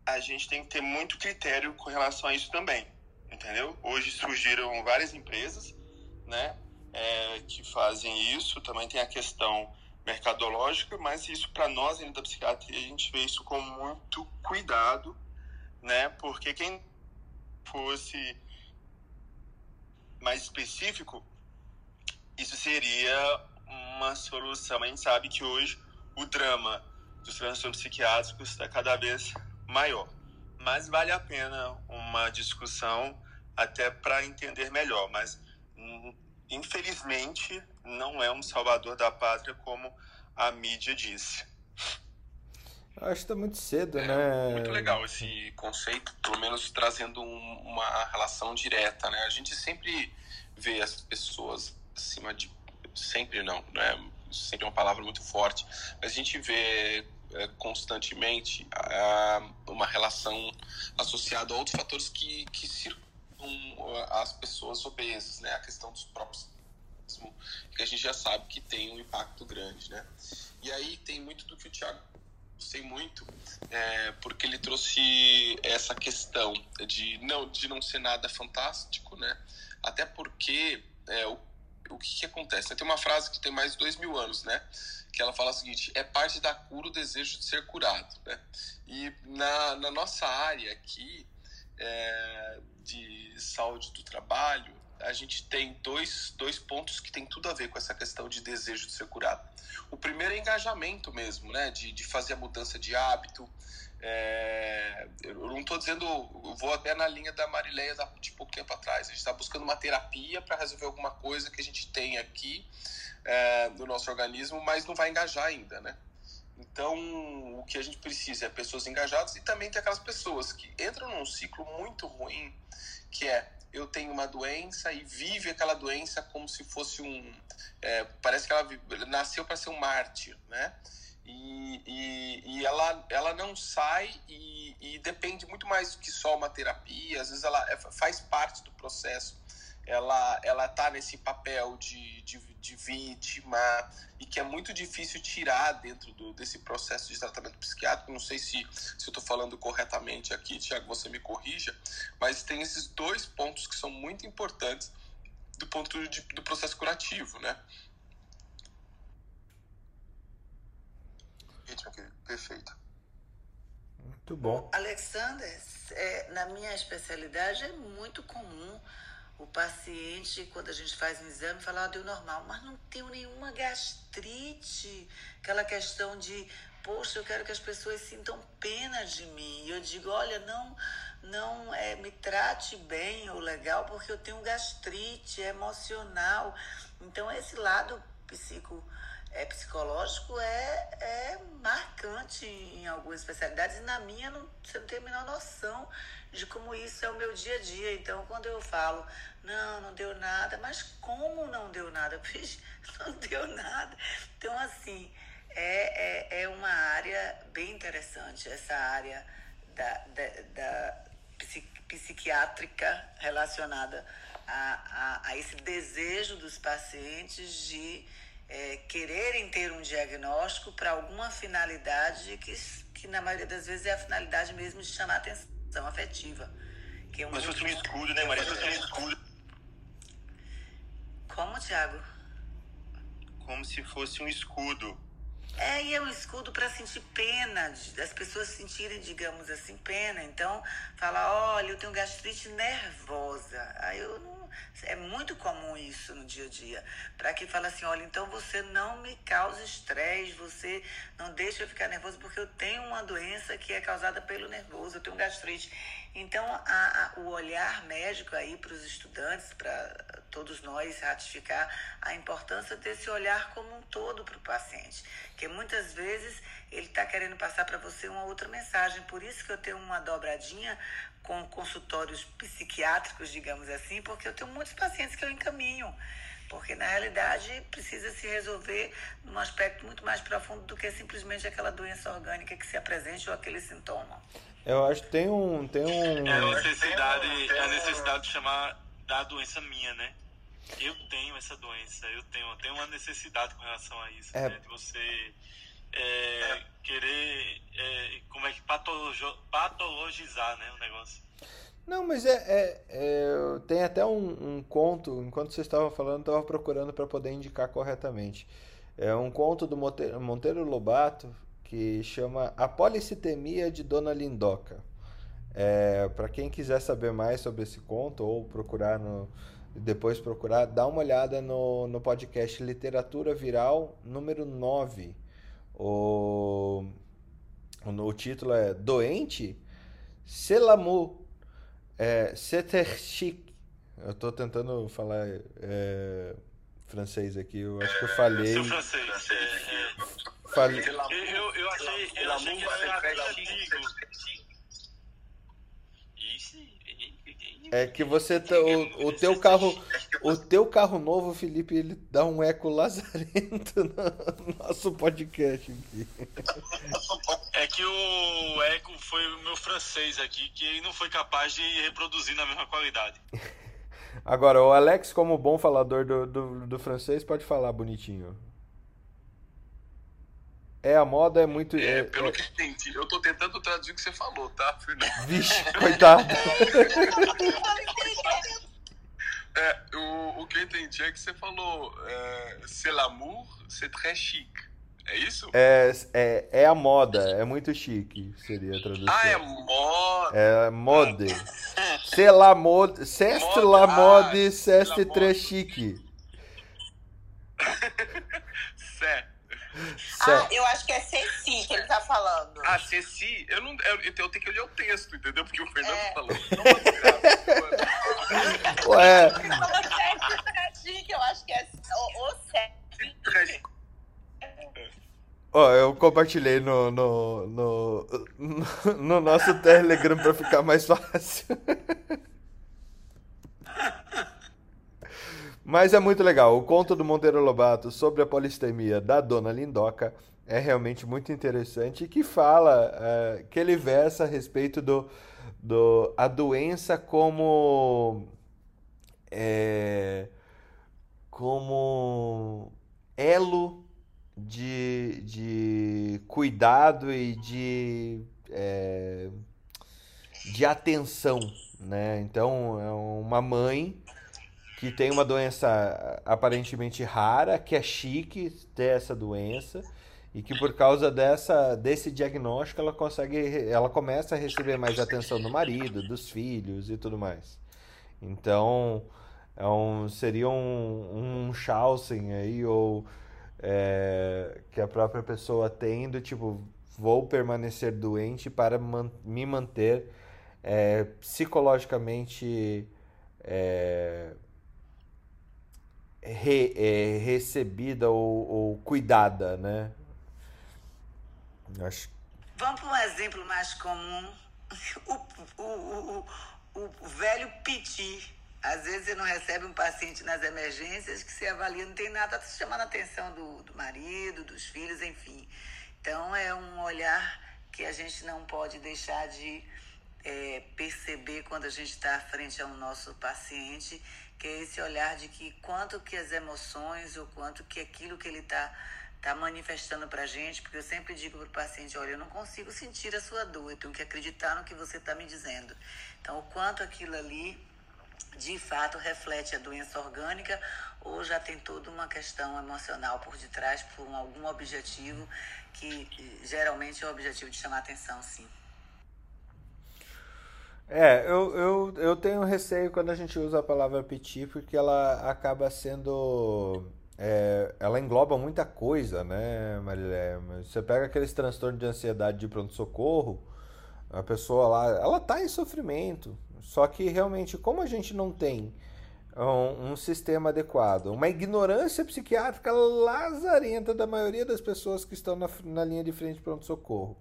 a gente tem que ter muito critério com relação a isso também, entendeu? Hoje surgiram várias empresas, né? é, que fazem isso. Também tem a questão mercadológica, mas isso para nós ainda da psiquiatria a gente vê isso com muito cuidado, né? Porque quem fosse mais específico, isso seria uma solução. A gente sabe que hoje o drama dos transtornos psiquiátricos está cada vez maior, mas vale a pena uma discussão até para entender melhor. Mas hum, infelizmente, não é um salvador da pátria como a mídia disse. Acho que está muito cedo, é, né? Muito legal esse conceito, pelo menos trazendo um, uma relação direta, né? A gente sempre vê as pessoas acima de... Sempre não, né? Sempre é uma palavra muito forte. Mas a gente vê é, constantemente uma relação associada a outros fatores que, que circulam as pessoas obesas, né? A questão dos próprios que a gente já sabe que tem um impacto grande, né? E aí tem muito do que o Thiago gostei muito, é, porque ele trouxe essa questão de não de não ser nada fantástico, né? Até porque é, o, o que, que acontece? Tem uma frase que tem mais de dois mil anos, né? Que ela fala o seguinte: é parte da cura o desejo de ser curado, né? E na, na nossa área aqui é, de saúde do trabalho, a gente tem dois, dois pontos que tem tudo a ver com essa questão de desejo de ser curado. O primeiro é engajamento mesmo, né? De, de fazer a mudança de hábito, é, eu não estou dizendo, eu vou até na linha da Marileia de pouco tempo atrás. A gente está buscando uma terapia para resolver alguma coisa que a gente tem aqui é, no nosso organismo, mas não vai engajar ainda, né? Então, o que a gente precisa é pessoas engajadas e também tem aquelas pessoas que entram num ciclo muito ruim, que é eu tenho uma doença e vive aquela doença como se fosse um. É, parece que ela nasceu para ser um mártir, né? E, e, e, ela, ela não sai e, e, depende muito mais do que só uma terapia, às vezes ela é, faz parte do processo, ela ela está nesse papel de, de, de, vítima e que é muito difícil tirar dentro do, desse processo de tratamento psiquiátrico. Não sei se, se eu estou falando corretamente aqui, Tiago, você me corrija, mas tem esses dois pontos que são muito importantes do ponto de, do processo curativo, né? perfeito. Muito bom. Alexander, é, na minha especialidade é muito comum o paciente, quando a gente faz um exame, falar, ah, deu normal, mas não tenho nenhuma gastrite, aquela questão de, poxa, eu quero que as pessoas sintam pena de mim. E eu digo, olha, não, não é, me trate bem ou legal, porque eu tenho gastrite, é emocional. Então, esse lado psico é, psicológico é, é marcante em algumas especialidades e na minha não, você não tem a menor noção de como isso é o meu dia a dia. Então, quando eu falo, não, não deu nada, mas como não deu nada? Não deu nada. Então, assim, é, é, é uma área bem interessante, essa área da, da, da psiquiátrica relacionada a, a, a esse desejo dos pacientes de é, quererem ter um diagnóstico para alguma finalidade que, que na maioria das vezes é a finalidade mesmo de chamar atenção afetiva. Que é um Mas fosse um escudo, né, Maria? Fosse um escudo. Como, Tiago? Como se fosse um escudo. É, e é um escudo para sentir pena, das pessoas sentirem, digamos assim, pena. Então, fala, olha, eu tenho gastrite nervosa. Aí eu não é muito comum isso no dia a dia. Para que fala assim, olha, então você não me causa estresse, você não deixa eu ficar nervoso, porque eu tenho uma doença que é causada pelo nervoso, eu tenho gastrite. Então, a, a, o olhar médico aí para os estudantes, para todos nós ratificar a importância desse olhar como um todo para o paciente, que muitas vezes ele está querendo passar para você uma outra mensagem. Por isso que eu tenho uma dobradinha com consultórios psiquiátricos, digamos assim, porque eu tenho muitos pacientes que eu encaminho. Porque na realidade precisa se resolver num aspecto muito mais profundo do que simplesmente aquela doença orgânica que se apresente ou aquele sintoma. Eu acho que tem um. Tem um... É a necessidade, é a necessidade de chamar da doença minha, né? Eu tenho essa doença, eu tenho, eu tenho uma necessidade com relação a isso, é... né? De você é, querer é, como é que patologizar né, o negócio. Não, mas é, é, é tem até um, um, conto, enquanto você estava falando, estava procurando para poder indicar corretamente. É um conto do Monteiro, Monteiro Lobato que chama A Policitemia de Dona Lindoca. É, para quem quiser saber mais sobre esse conto ou procurar no, depois procurar, dá uma olhada no, no podcast Literatura Viral número 9 o, o título é Doente? Selamu é, Seterchik. Eu estou tentando falar é, francês aqui, eu acho que eu falei. Seu francês. É, é... Falei. Eu, eu, eu achei, eu achei que era antigo. É que você tá, o, o teu carro o teu carro novo, Felipe, ele dá um eco lazarento no nosso podcast aqui. É que o eco foi o meu francês aqui, que ele não foi capaz de reproduzir na mesma qualidade. Agora, o Alex, como bom falador do, do, do francês, pode falar bonitinho. É, a moda é muito. É, é pelo é... que entendi, eu tô tentando traduzir o que você falou, tá, Fernando? Vixe, coitado. É, o, o que eu entendi é que você falou é, c'est l'amour, c'est très chic. É isso? É, é, é a moda, é muito chique, seria a tradução. Ah, é moda. É mode. C'est la mode, c'est la Ah, mode, c'est c'est la très chique. Ah, eu acho que é Ceci que ele tá falando. Ah, Ceci, eu não. Eu, eu tenho que ler o texto, entendeu? Porque o Fernando É. falou. Não vou tirar. Ué, Ele falou Ceci, que eu acho que é o, o Ceci. ó, eu compartilhei no, no, no, no nosso Telegram pra ficar mais fácil. Mas é muito legal. O conto do Monteiro Lobato sobre a polistemia da Dona Lindoca é realmente muito interessante que fala, eh, que ele versa a respeito do, do a doença como eh, como elo de, de cuidado e de, eh, de atenção, né? Então, é uma mãe que tem uma doença aparentemente rara, que é chique ter essa doença e que por causa dessa desse diagnóstico ela consegue ela começa a receber mais atenção do marido, dos filhos e tudo mais. Então, é um, seria um, um Chausen aí ou é, que a própria pessoa tem do tipo vou permanecer doente para man- me manter é, psicologicamente é, re- é, recebida ou, ou cuidada, né? Acho Vamos para um exemplo mais comum. O, o, o, o, velho piti. Às vezes você não recebe um paciente nas emergências que você avalia, não tem nada, está chamando a atenção do, do marido, dos filhos, enfim. Então é um olhar que a gente não pode deixar de é, perceber quando a gente está frente ao nosso paciente, que é esse olhar de que quanto que as emoções ou quanto que aquilo que ele está tá manifestando para a gente, porque eu sempre digo para o paciente, olha, eu não consigo sentir a sua dor, eu tenho que acreditar no que você está me dizendo. Então, o quanto aquilo ali, de fato, reflete a doença orgânica ou já tem toda uma questão emocional por detrás, por um- algum objetivo que eh, geralmente é o objetivo de chamar atenção, sim. É, eu, eu, eu tenho receio quando a gente usa a palavra piti, porque ela acaba sendo. é, ela engloba muita coisa, né, Marilé? Você pega aqueles transtornos de ansiedade de pronto-socorro, a pessoa lá, ela tá em sofrimento. Só que realmente, como a gente não tem um, um sistema adequado, uma ignorância psiquiátrica lazarenta da maioria das pessoas que estão na, na linha de frente de pronto-socorro.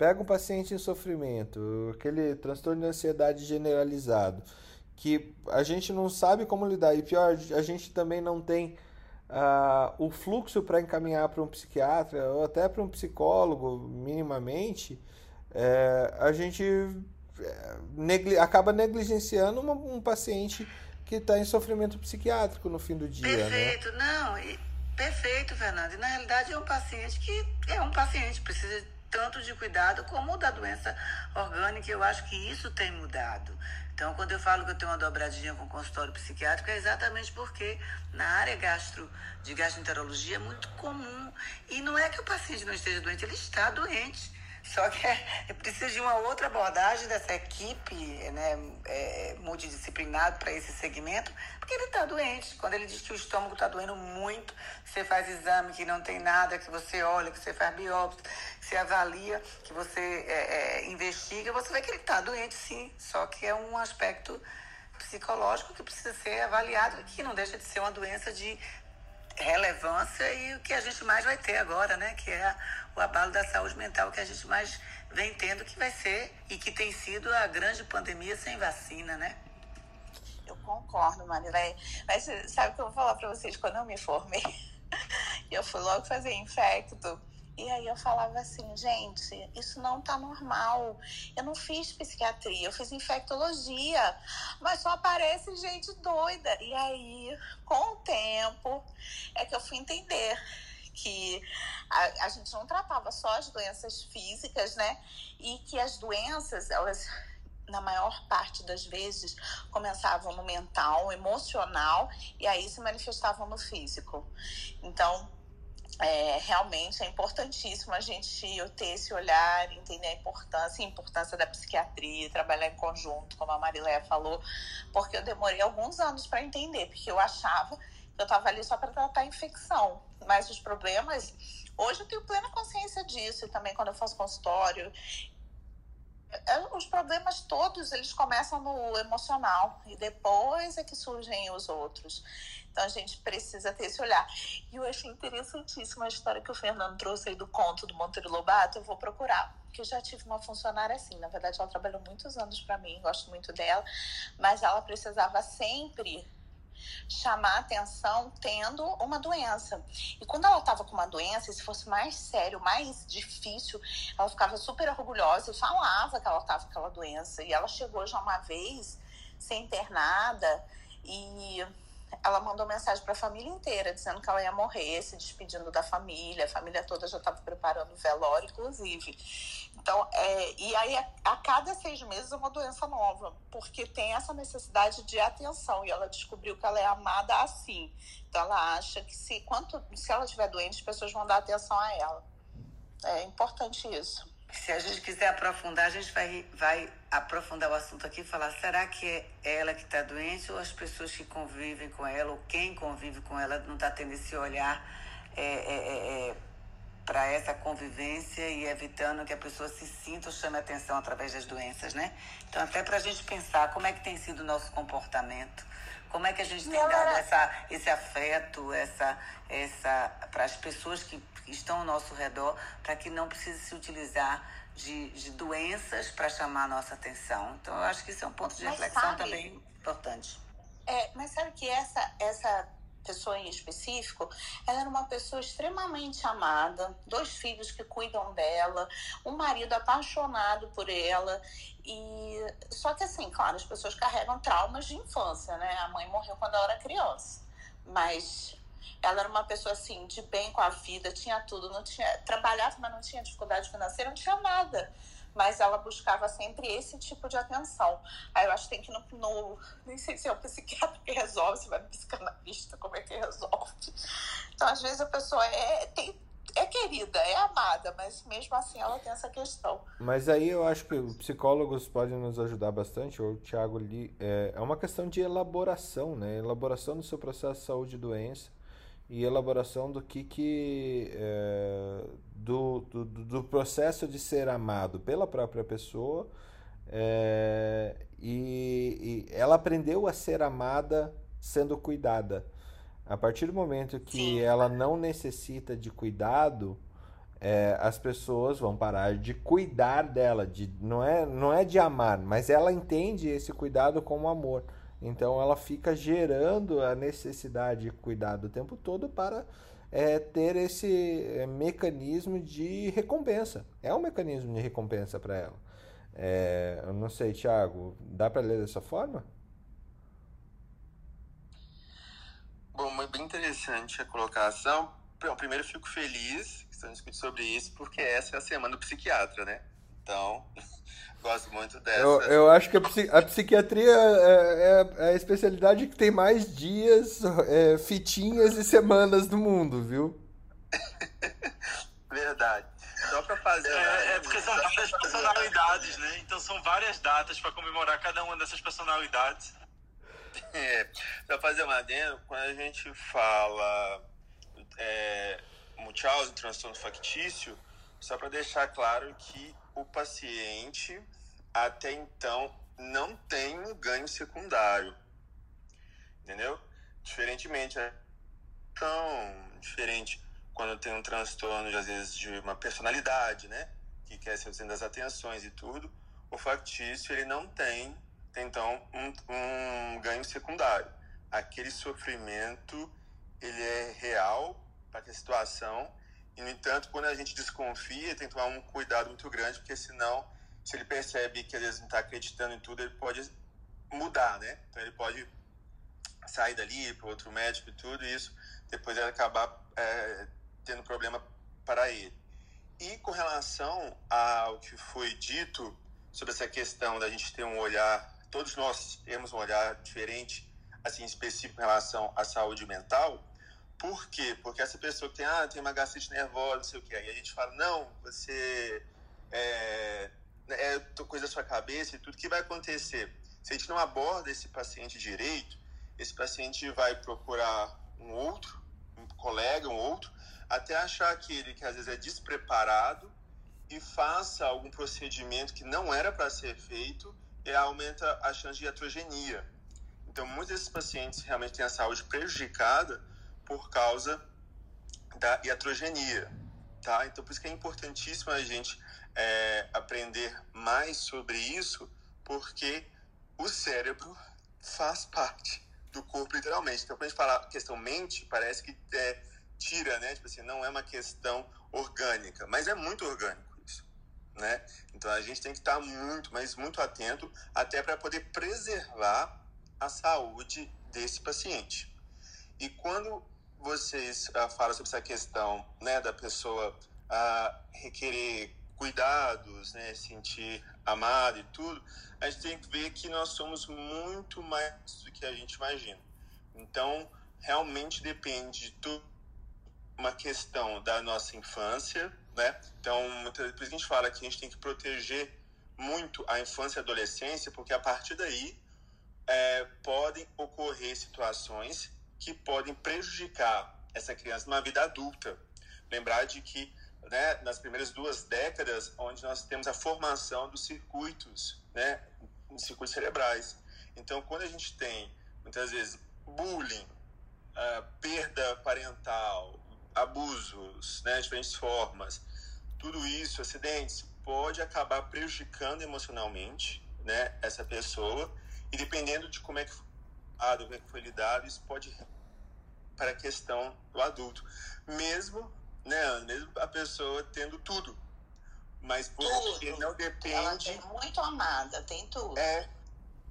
Pega um paciente em sofrimento, aquele transtorno de ansiedade generalizado, que a gente não sabe como lidar. E pior, a gente também não tem ah, o fluxo para encaminhar para um psiquiatra ou até para um psicólogo, minimamente. É, a gente é, negli- acaba negligenciando uma- um paciente que está em sofrimento psiquiátrico no fim do dia, né? Perfeito, não, e- perfeito, Fernando. E na realidade é um paciente que é um paciente, precisa tanto de cuidado como da doença orgânica. Eu acho que isso tem mudado. Então, quando eu falo que eu tenho uma dobradinha com consultório psiquiátrico, é exatamente porque na área gastro, de gastroenterologia é muito comum. E não é que o paciente não esteja doente, ele está doente. Só que é, é preciso de uma outra abordagem dessa equipe né, é, multidisciplinar para esse segmento, porque ele está doente. Quando ele diz que o estômago está doendo muito, você faz exame que não tem nada, que você olha, que você faz biópsia, que você avalia, que você é, é, investiga, você vê que ele está doente sim. Só que é um aspecto psicológico que precisa ser avaliado, que não deixa de ser uma doença de relevância e o que a gente mais vai ter agora, né? Que é o abalo da saúde mental que a gente mais vem tendo, que vai ser e que tem sido a grande pandemia sem vacina, né? Eu concordo, Marilé. Mas sabe o que eu vou falar pra vocês? Quando eu me formei, eu fui logo fazer infecto. E aí eu falava assim, gente, isso não tá normal. Eu não fiz psiquiatria, eu fiz infectologia. Mas só aparece gente doida. E aí, com o tempo, é que eu fui entender que a, a gente não tratava só as doenças físicas, né? E que as doenças, elas na maior parte das vezes, começavam no mental, emocional, e aí se manifestavam no físico. Então, é, realmente é importantíssimo a gente ter esse olhar, entender a importância, a importância da psiquiatria, trabalhar em conjunto, como a Mariléia falou, porque eu demorei alguns anos para entender, porque eu achava que eu estava ali só para tratar a infecção, mas os problemas, hoje eu tenho plena consciência disso, e também quando eu faço consultório, os problemas todos eles começam no emocional e depois é que surgem os outros. Então a gente precisa ter esse olhar. E eu achei interessantíssima a história que o Fernando trouxe aí do conto do Monteiro Lobato. Eu vou procurar, porque eu já tive uma funcionária assim. Na verdade, ela trabalhou muitos anos para mim, gosto muito dela, mas ela precisava sempre chamar atenção tendo uma doença. E quando ela estava com uma doença, se fosse mais sério, mais difícil, ela ficava super orgulhosa e falava que ela estava com aquela doença. E ela chegou já uma vez ser internada e ela mandou mensagem para a família inteira dizendo que ela ia morrer, se despedindo da família. A família toda já estava preparando o velório, inclusive. Então, é, e aí a, a, cada seis meses é uma doença nova, porque tem essa necessidade de atenção. E ela descobriu que ela é amada assim. Então, ela acha que se, quanto, se ela estiver doente, as pessoas vão dar atenção a ela. É importante isso. Se a gente quiser aprofundar, a gente vai, vai aprofundar o assunto aqui e falar: será que é ela que está doente ou as pessoas que convivem com ela, ou quem convive com ela, não está tendo esse olhar é, é, é, é para essa convivência e evitando que a pessoa se sinta ou chame atenção através das doenças, né? Então, até para a gente pensar como é que tem sido o nosso comportamento, como é que a gente tem dado essa, esse afeto, essa, essa para as pessoas que estão ao nosso redor, para que não precise se utilizar de, de doenças para chamar a nossa atenção. Então, eu acho que isso é um ponto de mas reflexão sabe, também importante. É, mas sabe que essa, essa pessoa em específico, ela era uma pessoa extremamente amada, dois filhos que cuidam dela, um marido apaixonado por ela. E só que assim, claro, as pessoas carregam traumas de infância, né? A mãe morreu quando ela era criança. Mas ela era uma pessoa assim, de bem com a vida, tinha tudo, não tinha, trabalhava, mas não tinha dificuldade financeira, não tinha nada. Mas ela buscava sempre esse tipo de atenção. Aí eu acho que tem que no, no nem sei se é o psiquiatra que resolve, se vai psicanalista, como é que resolve. Então, às vezes a pessoa é, tem, é querida, é amada, mas mesmo assim ela tem essa questão. Mas aí eu acho que os psicólogos podem nos ajudar bastante, ou o Thiago ali, é, é uma questão de elaboração, né? Elaboração do seu processo de saúde e doença e elaboração do que, que é, do, do, do, processo de ser amado pela própria pessoa é, e, e, ela aprendeu a ser amada sendo cuidada a partir do momento que Sim. ela não necessita de cuidado é, as pessoas vão parar de cuidar dela de não é não é de amar mas ela entende esse cuidado como amor então ela fica gerando a necessidade de cuidar o tempo todo para é, ter esse é, mecanismo de recompensa. É um mecanismo de recompensa para ela. É, eu não sei, Thiago, dá para ler dessa forma? Bom, é bem interessante a colocação. Primeiro, fico feliz que estamos discutindo sobre isso, porque essa é a semana do psiquiatra, né? Então, Gosto muito dessa. Eu, eu acho que a, psi, a psiquiatria é, é, é, a especialidade que tem mais dias, é, fitinhas e semanas do mundo, viu? Verdade. Só pra fazer. É, é porque são várias personalidades, né? Então são várias datas para comemorar cada uma dessas personalidades. É, pra fazer uma adendo, quando a gente fala é, Munchausen, transtorno factício, só para deixar claro que o paciente até então não tem um ganho secundário. Entendeu? Diferentemente, é tão diferente quando tem um transtorno, às vezes, de uma personalidade, né? Que quer ser o centro das atenções e tudo. O factício, ele não tem, então, um, um ganho secundário. Aquele sofrimento, ele é real para a situação e, no entanto, quando a gente desconfia, tem que tomar um cuidado muito grande, porque senão, se ele percebe que às vezes não está acreditando em tudo, ele pode mudar, né? Então ele pode sair dali para outro médico e tudo, isso depois vai acabar é, tendo problema para ele. E com relação ao que foi dito sobre essa questão da gente ter um olhar, todos nós temos um olhar diferente, assim, específico em relação à saúde mental. Por quê? Porque essa pessoa tem, ah, tem uma gastrite nervosa, não sei o quê. Aí a gente fala, não, você é, é coisa da sua cabeça e tudo. O que vai acontecer? Se a gente não aborda esse paciente direito, esse paciente vai procurar um outro, um colega, um outro, até achar aquele que às vezes é despreparado e faça algum procedimento que não era para ser feito e aumenta a chance de iatrogenia. Então, muitos desses pacientes realmente têm a saúde prejudicada por causa da iatrogenia, tá? Então, por isso que é importantíssimo a gente é, aprender mais sobre isso, porque o cérebro faz parte do corpo, literalmente. Então, quando a gente fala questão mente, parece que é, tira, né? Tipo assim, não é uma questão orgânica, mas é muito orgânico isso, né? Então, a gente tem que estar muito, mas muito atento, até para poder preservar a saúde desse paciente. E quando vocês uh, falam sobre essa questão, né, da pessoa uh, requerer cuidados, né, sentir amado e tudo, a gente tem que ver que nós somos muito mais do que a gente imagina. Então, realmente depende de tudo uma questão da nossa infância, né? Então, isso que a gente fala que a gente tem que proteger muito a infância e a adolescência, porque a partir daí é, podem ocorrer situações que podem prejudicar essa criança numa vida adulta. Lembrar de que né, nas primeiras duas décadas, onde nós temos a formação dos circuitos, né, dos circuitos cerebrais. Então, quando a gente tem, muitas vezes, bullying, uh, perda parental, abusos, né, diferentes formas, tudo isso, acidentes, pode acabar prejudicando emocionalmente, né, essa pessoa, e dependendo de como é que como é que foi lidado, isso pode para a questão do adulto. Mesmo né, mesmo a pessoa tendo tudo. Mas porque tudo. não depende. Ela tem muito amada, tem tudo. É,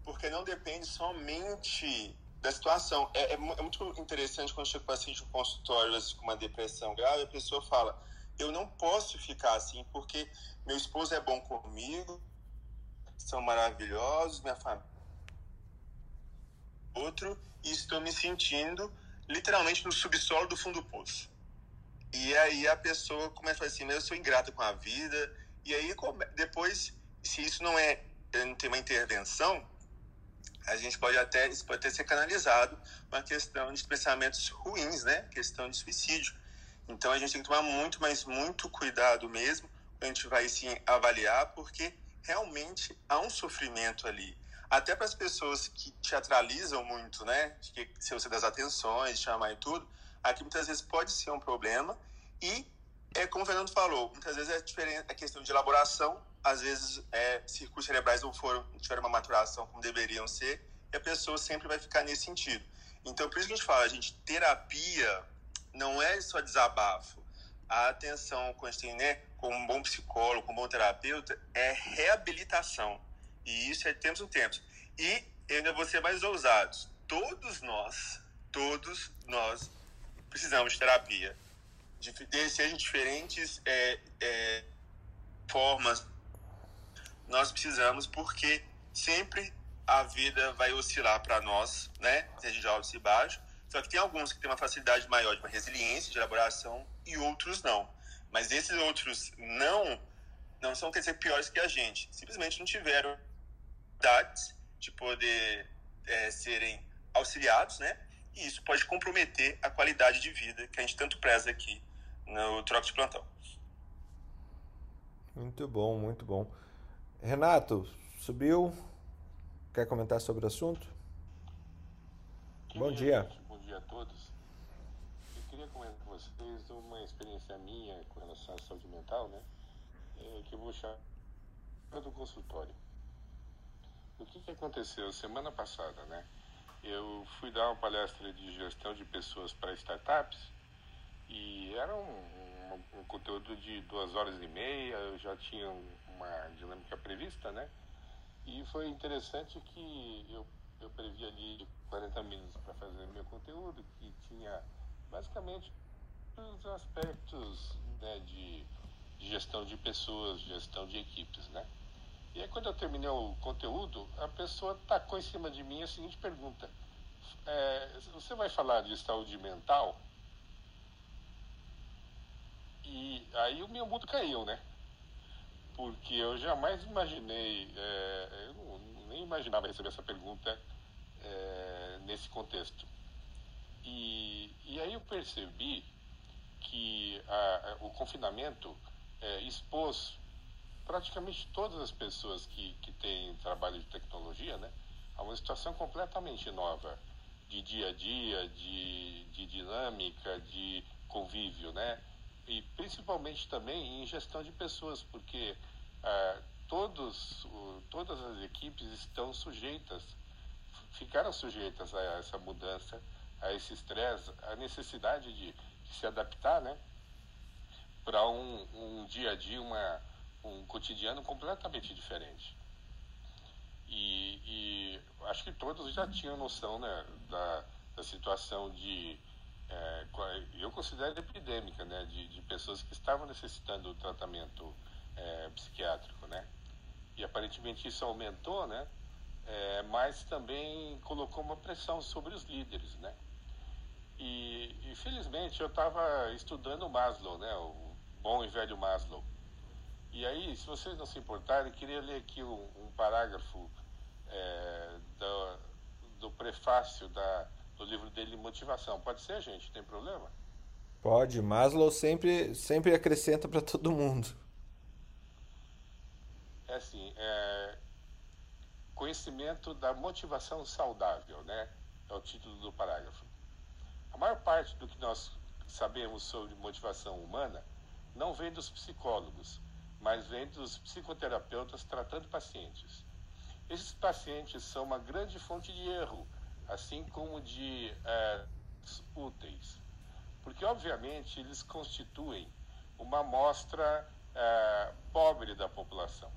porque não depende somente da situação. É, é, é muito interessante quando chega o paciente no consultório assim, com uma depressão grave, a pessoa fala: Eu não posso ficar assim porque meu esposo é bom comigo, são maravilhosos, minha família. Outro, e estou me sentindo literalmente no subsolo do fundo do poço. E aí a pessoa começa a falar assim, eu sou ingrata com a vida. E aí depois, se isso não é não tem uma intervenção, a gente pode até isso pode até ser canalizado uma questão de pensamentos ruins, né? Questão de suicídio. Então a gente tem que tomar muito, mas muito cuidado mesmo. A gente vai sim avaliar porque realmente há um sofrimento ali. Até para as pessoas que teatralizam muito, né? Que se você das atenções, chamar e tudo, aqui muitas vezes pode ser um problema e, é, como o Fernando falou, muitas vezes é diferente a questão de elaboração, às vezes é, circuitos cerebrais não foram, tiveram uma maturação como deveriam ser, e a pessoa sempre vai ficar nesse sentido. Então, por isso que a gente fala, a gente, terapia não é só desabafo. A atenção com a gente tem, né, com um bom psicólogo, com um bom terapeuta, é reabilitação. E isso é de tempos em tempos. E ainda vou ser mais ousados. Todos nós, todos nós precisamos de terapia. De, de sejam diferentes é, é, formas, nós precisamos, porque sempre a vida vai oscilar para nós, né? Seja de altos e baixos. Só que tem alguns que têm uma facilidade maior de uma resiliência, de elaboração, e outros não. Mas esses outros não, não são, quer dizer, piores que a gente. Simplesmente não tiveram de poder é, serem auxiliados, né? e isso pode comprometer a qualidade de vida que a gente tanto preza aqui no Troca de Plantão. Muito bom, muito bom. Renato, subiu? Quer comentar sobre o assunto? bom dia. dia. Bom dia a todos. Eu queria comentar com vocês uma experiência minha com relação à saúde mental, né? É, que eu vou chamar do consultório. O que, que aconteceu semana passada, né? eu fui dar uma palestra de gestão de pessoas para startups e era um, um, um, conteúdo de duas horas e meia, eu já tinha uma dinâmica prevista, né? E foi interessante que eu, eu previ ali 40 minutos para fazer meu conteúdo, que tinha basicamente os aspectos né, de, de gestão de pessoas, gestão de equipes, né? E aí, quando eu terminei o conteúdo, a pessoa tacou em cima de mim a seguinte pergunta: é, Você vai falar de saúde mental? E aí o meu mundo caiu, né? Porque eu jamais imaginei, é, eu não, nem imaginava receber essa pergunta é, nesse contexto. E, e aí eu percebi que a, o confinamento é, expôs praticamente todas as pessoas que, que têm trabalho de tecnologia né, a uma situação completamente nova de dia a dia, de, de dinâmica, de convívio, né? E principalmente também em gestão de pessoas, porque ah, todos, todas as equipes estão sujeitas, ficaram sujeitas a essa mudança, a esse estresse, a necessidade de, de se adaptar, né? Para um, um dia a dia, uma, um cotidiano completamente diferente. E, e, acho que todos já tinham noção né, da, da situação de. É, eu considero epidêmica, né, de, de pessoas que estavam necessitando do tratamento é, psiquiátrico, né? E aparentemente isso aumentou, né? É, mas também colocou uma pressão sobre os líderes, né? E, infelizmente, eu estava estudando Maslow, né? O bom e velho Maslow. E aí, se vocês não se importarem, queria ler aqui um, um parágrafo é, do, do, prefácio da, do livro dele, Motivação. Pode ser, gente? Tem problema? Pode. Maslow sempre, sempre acrescenta para todo mundo. É assim, é, conhecimento da motivação saudável, né? É o título do parágrafo. A maior parte do que nós sabemos sobre motivação humana não vem dos psicólogos, mas vem dos psicoterapeutas tratando pacientes. Esses pacientes são uma grande fonte de erro, assim como de é, úteis, porque obviamente eles constituem uma amostra é, pobre da população.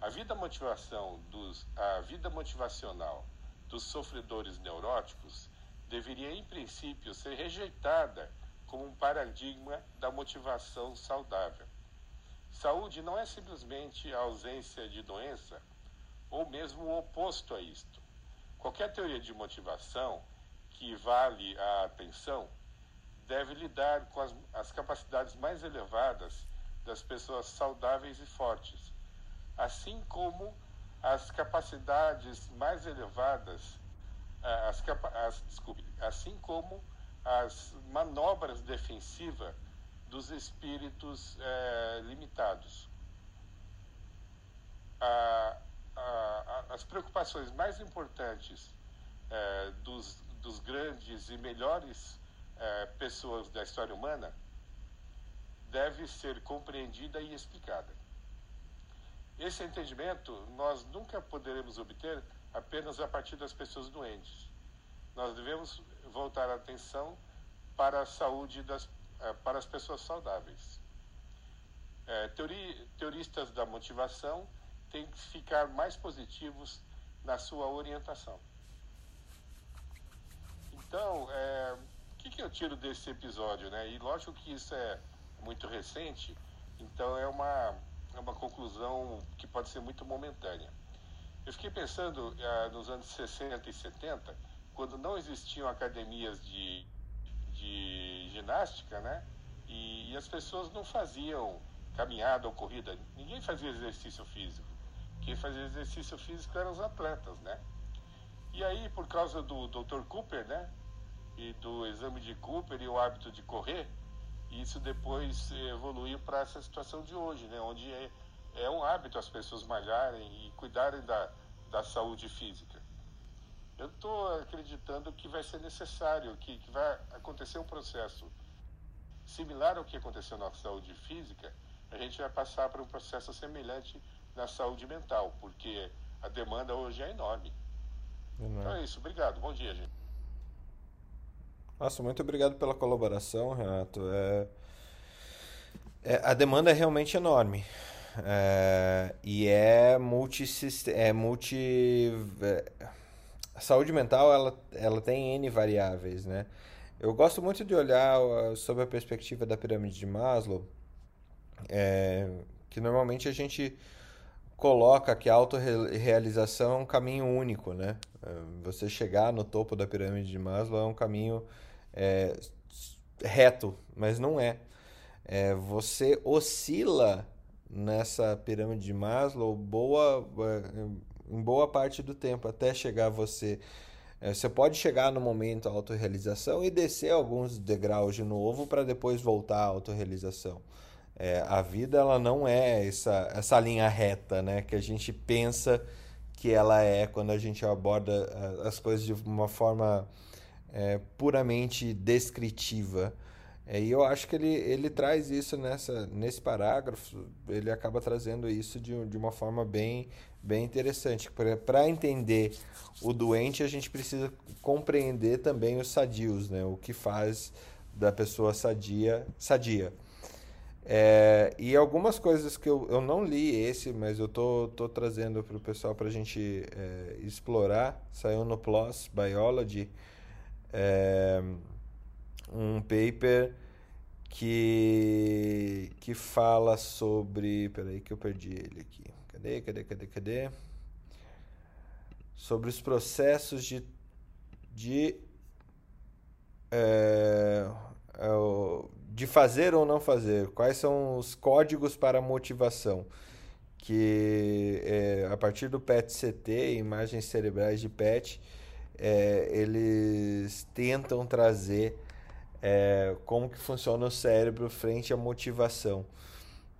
A vida motivação dos, a vida motivacional dos sofredores neuróticos deveria, em princípio, ser rejeitada como um paradigma da motivação saudável. Saúde não é simplesmente a ausência de doença ou mesmo o oposto a isto. Qualquer teoria de motivação que vale a atenção deve lidar com as, as capacidades mais elevadas das pessoas saudáveis e fortes, assim como as capacidades mais elevadas, as, as, desculpe, assim como as manobras defensivas dos espíritos é, limitados. A, a, a, as preocupações mais importantes é, dos, dos, grandes e melhores é, pessoas da história humana deve ser compreendida e explicada. Esse entendimento nós nunca poderemos obter apenas a partir das pessoas doentes. Nós devemos voltar a atenção para a saúde das é, para as pessoas saudáveis. É, teori, teoristas da motivação têm que ficar mais positivos na sua orientação. Então, é, o que, que eu tiro desse episódio? Né? E lógico que isso é muito recente, então é uma, é uma conclusão que pode ser muito momentânea. Eu fiquei pensando ah, nos anos 60 e 70, quando não existiam academias de de ginástica, né? E, e, as pessoas não faziam caminhada ou corrida, ninguém fazia exercício físico. Quem fazia exercício físico eram os atletas, né? E aí, por causa do Dr. Cooper, né? E do exame de Cooper e o hábito de correr, isso depois evoluiu para essa situação de hoje, né? Onde é, é um hábito as pessoas malharem e cuidarem da, da saúde física. Eu estou acreditando que vai ser necessário, que, que vai acontecer um processo similar ao que aconteceu na saúde física, a gente vai passar para um processo semelhante na saúde mental, porque a demanda hoje é enorme. Uhum. Então é isso, obrigado, bom dia, gente. Nossa, muito obrigado pela colaboração, Renato. É, é, a demanda é realmente enorme. É, e é multi, é multi é, a saúde mental ela, ela tem N variáveis, né? Eu gosto muito de olhar uh, sob a perspectiva da pirâmide de Maslow, é, que normalmente a gente, coloca que a autorrealização é um caminho único, né? É, você chegar no topo da pirâmide de Maslow é um caminho é, reto, mas não é. é. Você oscila nessa pirâmide de Maslow boa, é, em boa parte do tempo, até chegar você. É, você pode chegar no momento da autorrealização e descer alguns degraus de novo para depois voltar à autorrealização. É, a vida ela não é essa, essa linha reta né, que a gente pensa que ela é quando a gente aborda as coisas de uma forma é, puramente descritiva. É, e eu acho que ele, ele traz isso nessa, nesse parágrafo, ele acaba trazendo isso de, de uma forma bem, bem interessante. Para entender o doente, a gente precisa compreender também os sadios, né? o que faz da pessoa sadia sadia. É, e algumas coisas que eu, eu não li esse, mas eu tô, tô trazendo para o pessoal para a gente é, explorar. Saiu no PLOS Biology é, um paper que, que fala sobre. Peraí que eu perdi ele aqui. Cadê, cadê, cadê, cadê? Sobre os processos de. de é, é de fazer ou não fazer, quais são os códigos para motivação, que é, a partir do PET-CT, imagens cerebrais de PET, é, eles tentam trazer é, como que funciona o cérebro frente à motivação.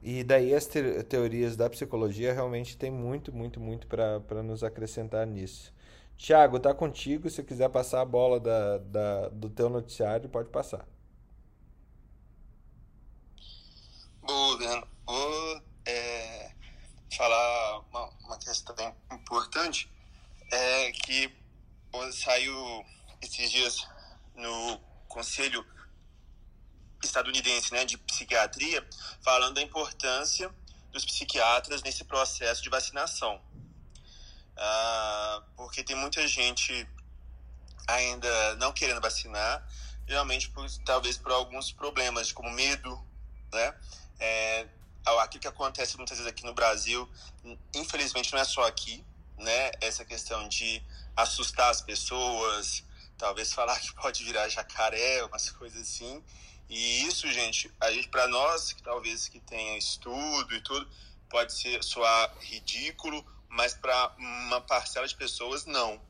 E daí as te teorias da psicologia realmente tem muito, muito, muito para nos acrescentar nisso. Tiago, tá contigo. Se quiser passar a bola da, da, do teu noticiário, pode passar. Bom, vou é, falar uma, uma questão importante, é que saiu esses dias no Conselho estadunidense né, de psiquiatria falando da importância dos psiquiatras nesse processo de vacinação. Ah, porque tem muita gente ainda não querendo vacinar, geralmente por, talvez por alguns problemas, como medo, né? É, aquilo que acontece muitas vezes aqui no Brasil, infelizmente não é só aqui, né? Essa questão de assustar as pessoas, talvez falar que pode virar jacaré, umas coisas assim. E isso, gente, a gente para nós que talvez que tenha estudo e tudo, pode ser soar ridículo, mas para uma parcela de pessoas não.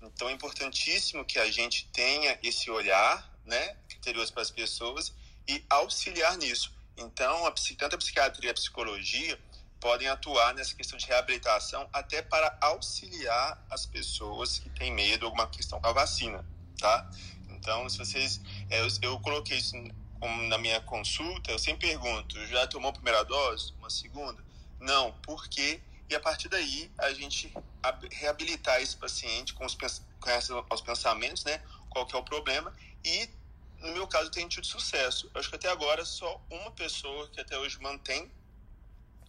Então é importantíssimo que a gente tenha esse olhar, né, criterioso para as pessoas e auxiliar nisso. Então, a, tanto a psiquiatria e a psicologia podem atuar nessa questão de reabilitação até para auxiliar as pessoas que têm medo alguma questão com a vacina, tá? Então, se vocês, é, eu, eu coloquei isso na minha consulta, eu sempre pergunto, já tomou a primeira dose, uma segunda? Não, por quê? E a partir daí a gente reabilitar esse paciente com os, com os pensamentos, né? Qual que é o problema e no meu caso, tem tido sucesso. Eu acho que até agora só uma pessoa que até hoje mantém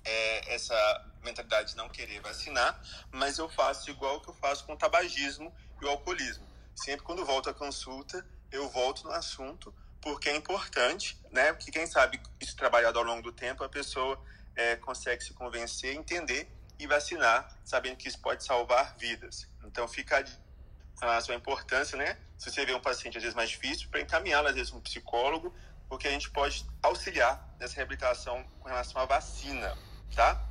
é, essa mentalidade de não querer vacinar, mas eu faço igual que eu faço com o tabagismo e o alcoolismo. Sempre quando volto à consulta, eu volto no assunto, porque é importante, né? Porque quem sabe isso trabalhado ao longo do tempo, a pessoa é, consegue se convencer, entender e vacinar, sabendo que isso pode salvar vidas. Então fica a à importância, né? Se você vê um paciente às vezes mais difícil, para encaminhá-lo às vezes um psicólogo, porque a gente pode auxiliar nessa reabilitação com relação à vacina, tá?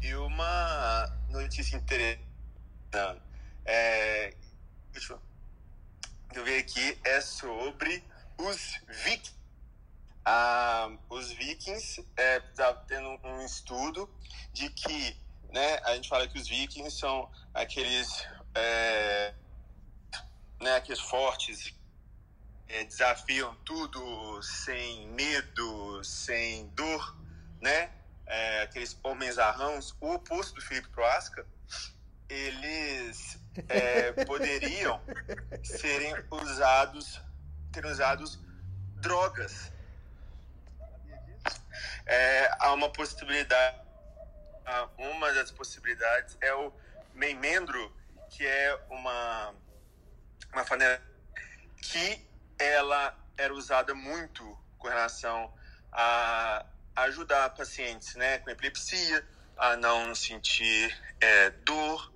E uma notícia interessante, é, deixa eu ver aqui, é sobre os vikings. Ah, os vikings é, tá tendo um estudo de que, né, a gente fala que os vikings são aqueles é, né, aqueles fortes é, desafiam tudo sem medo, sem dor, né? É, aqueles homens arrãos, o oposto do Felipe Proasca, eles é, poderiam serem usados, ter usados drogas. É, há uma possibilidade, uma das possibilidades é o memendro, que é uma uma panela que ela era usada muito com relação a ajudar pacientes né, com epilepsia, a não sentir é, dor.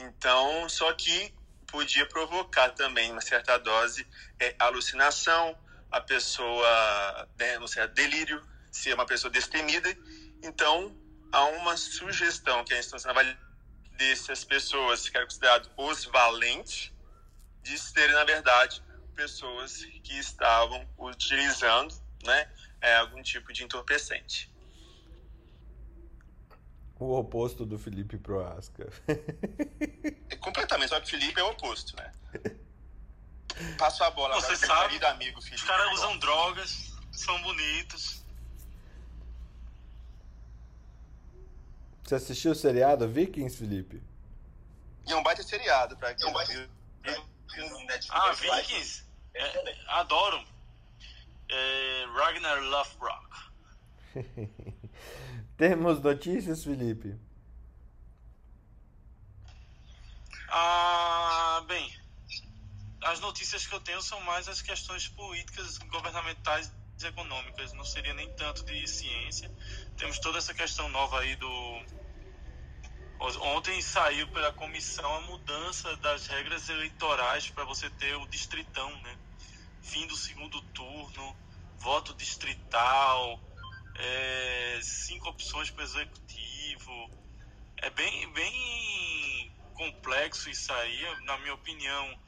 Então, só que podia provocar também uma certa dose é, alucinação, a pessoa, né, não sei, delírio, ser uma pessoa destemida. Então, há uma sugestão que a instância dessas pessoas que eram consideradas os valentes, de serem, na verdade, pessoas que estavam utilizando né, é, algum tipo de entorpecente. O oposto do Felipe Proasca. é completamente, só que o Felipe é o oposto, né? Passo a bola Você agora sabe, querido amigo Felipe. Os caras usam drogas, são bonitos. Você assistiu o seriado Vikings, Felipe? E é um baita seriado pra quem um baita... Ah, Vikings? É, adoro. É, Ragnar Lothbrok. Temos notícias, Felipe? Ah, bem, as notícias que eu tenho são mais as questões políticas, governamentais e econômicas. Não seria nem tanto de ciência. Temos toda essa questão nova aí do. Ontem saiu pela comissão a mudança das regras eleitorais para você ter o distritão, né? Fim do segundo turno, voto distrital, é, cinco opções para executivo. É bem, bem complexo isso aí, na minha opinião.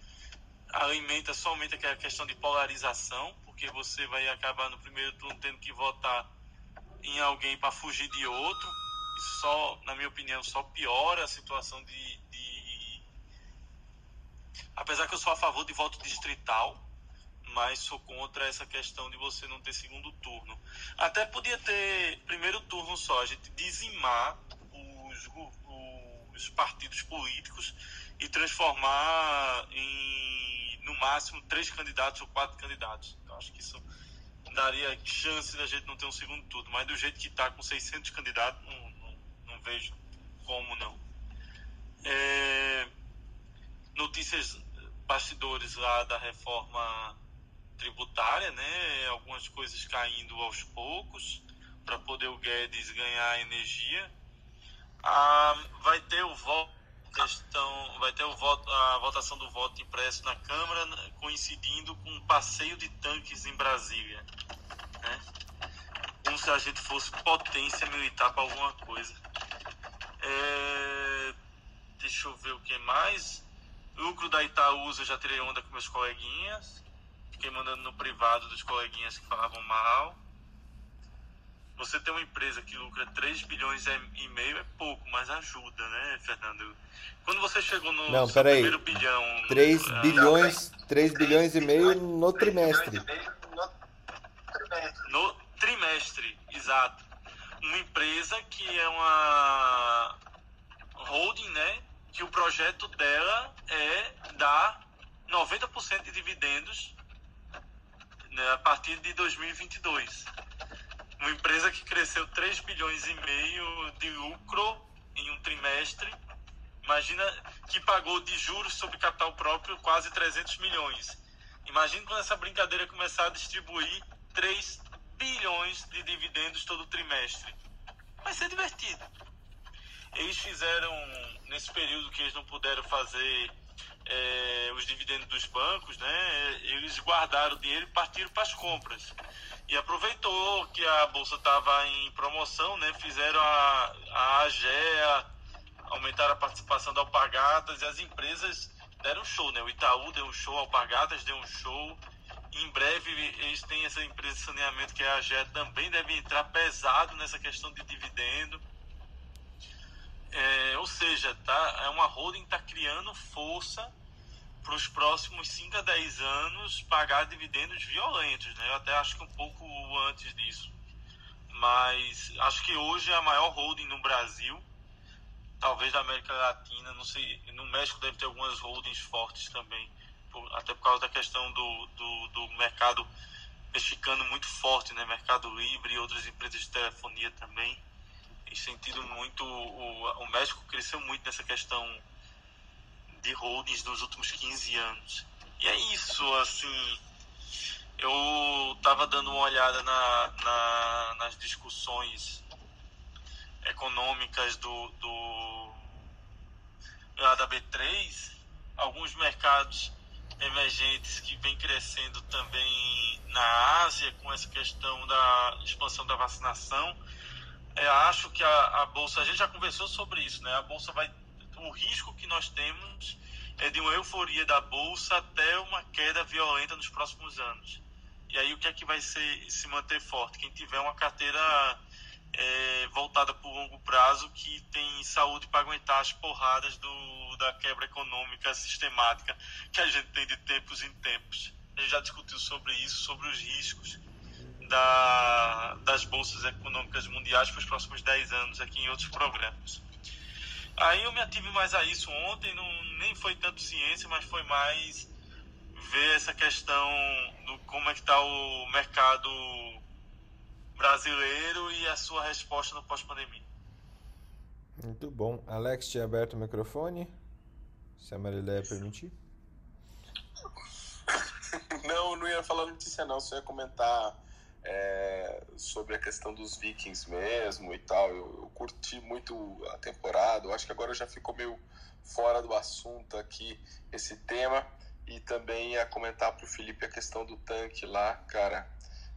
Alimenta somente aquela questão de polarização, porque você vai acabar no primeiro turno tendo que votar em alguém para fugir de outro. Isso só, na minha opinião, só piora a situação de, de. Apesar que eu sou a favor de voto distrital, mas sou contra essa questão de você não ter segundo turno. Até podia ter primeiro turno só, a gente dizimar os, os partidos políticos e transformar em, no máximo, três candidatos ou quatro candidatos. Eu acho que isso daria chance da gente não ter um segundo turno, mas do jeito que está com 600 candidatos, não, não, não vejo como não. É, notícias bastidores lá da reforma tributária, né? Algumas coisas caindo aos poucos para poder o Guedes ganhar energia. Ah, vai ter o voto questão, vai ter o voto, a votação do voto impresso na Câmara né, coincidindo com um passeio de tanques em Brasília, né? Como se a gente fosse potência militar para alguma coisa. É, deixa eu ver o que mais. Lucro da Itaúsa, já tirei onda com meus coleguinhas fiquei mandando no privado dos coleguinhas que falavam mal. Você tem uma empresa que lucra 3 bilhões e meio é pouco, mas ajuda, né, Fernando? Quando você chegou no não, peraí. primeiro bilhão... 3 uh, bilhões, não, 3 bilhões e meio no trimestre. No trimestre, exato. Uma empresa que é uma holding, né? Que o projeto dela é dar 90% de dividendos né, a partir de 2022. Uma empresa que cresceu 3 bilhões e meio de lucro em um trimestre. Imagina que pagou de juros sobre capital próprio quase 300 milhões. Imagina quando essa brincadeira começar a distribuir 3 bilhões de dividendos todo trimestre. Vai ser divertido. Eles fizeram, nesse período que eles não puderam fazer é, os dividendos dos bancos, né, eles guardaram o dinheiro e partiram para as compras. E aproveitou que a bolsa estava em promoção, né, fizeram a, a AGEA, aumentaram a participação da Alpargatas e as empresas deram show, né? O Itaú deu um show, a Alpargatas deu um show. Em breve eles têm essa empresa de saneamento que é a AGEA também deve entrar pesado nessa questão de dividendo. É, ou seja, tá, é uma holding está criando força para os próximos 5 a 10 anos pagar dividendos violentos. Né? Eu até acho que um pouco antes disso. Mas acho que hoje é a maior holding no Brasil, talvez da América Latina. Não sei, no México deve ter algumas holdings fortes também, por, até por causa da questão do, do, do mercado mexicano muito forte, né? Mercado Livre e outras empresas de telefonia também sentido muito. O, o México cresceu muito nessa questão de holdings nos últimos 15 anos. E é isso, assim. Eu estava dando uma olhada na, na, nas discussões econômicas do, do da B3, alguns mercados emergentes que vem crescendo também na Ásia com essa questão da expansão da vacinação. É, acho que a, a bolsa, a gente já conversou sobre isso, né? A bolsa vai, o risco que nós temos é de uma euforia da bolsa até uma queda violenta nos próximos anos. E aí o que é que vai ser se manter forte? Quem tiver uma carteira é, voltada para o longo prazo que tem saúde para aguentar as porradas do, da quebra econômica sistemática que a gente tem de tempos em tempos. A gente já discutiu sobre isso, sobre os riscos da, das bolsas econômicas mundiais para os próximos 10 anos aqui em outros programas. Aí eu me ative mais a isso ontem, não, nem foi tanto ciência, mas foi mais ver essa questão do como é que está o mercado brasileiro e a sua resposta no pós-pandemia. Muito bom. Alex, tinha aberto o microfone? Se a Marileia permitir. Não, não ia falar notícia não, só ia comentar é, sobre a questão dos vikings mesmo e tal. Eu, eu, curti muito a temporada, eu acho que agora já ficou meio fora do assunto aqui esse tema. E também ia comentar para o Felipe a questão do tanque lá, cara.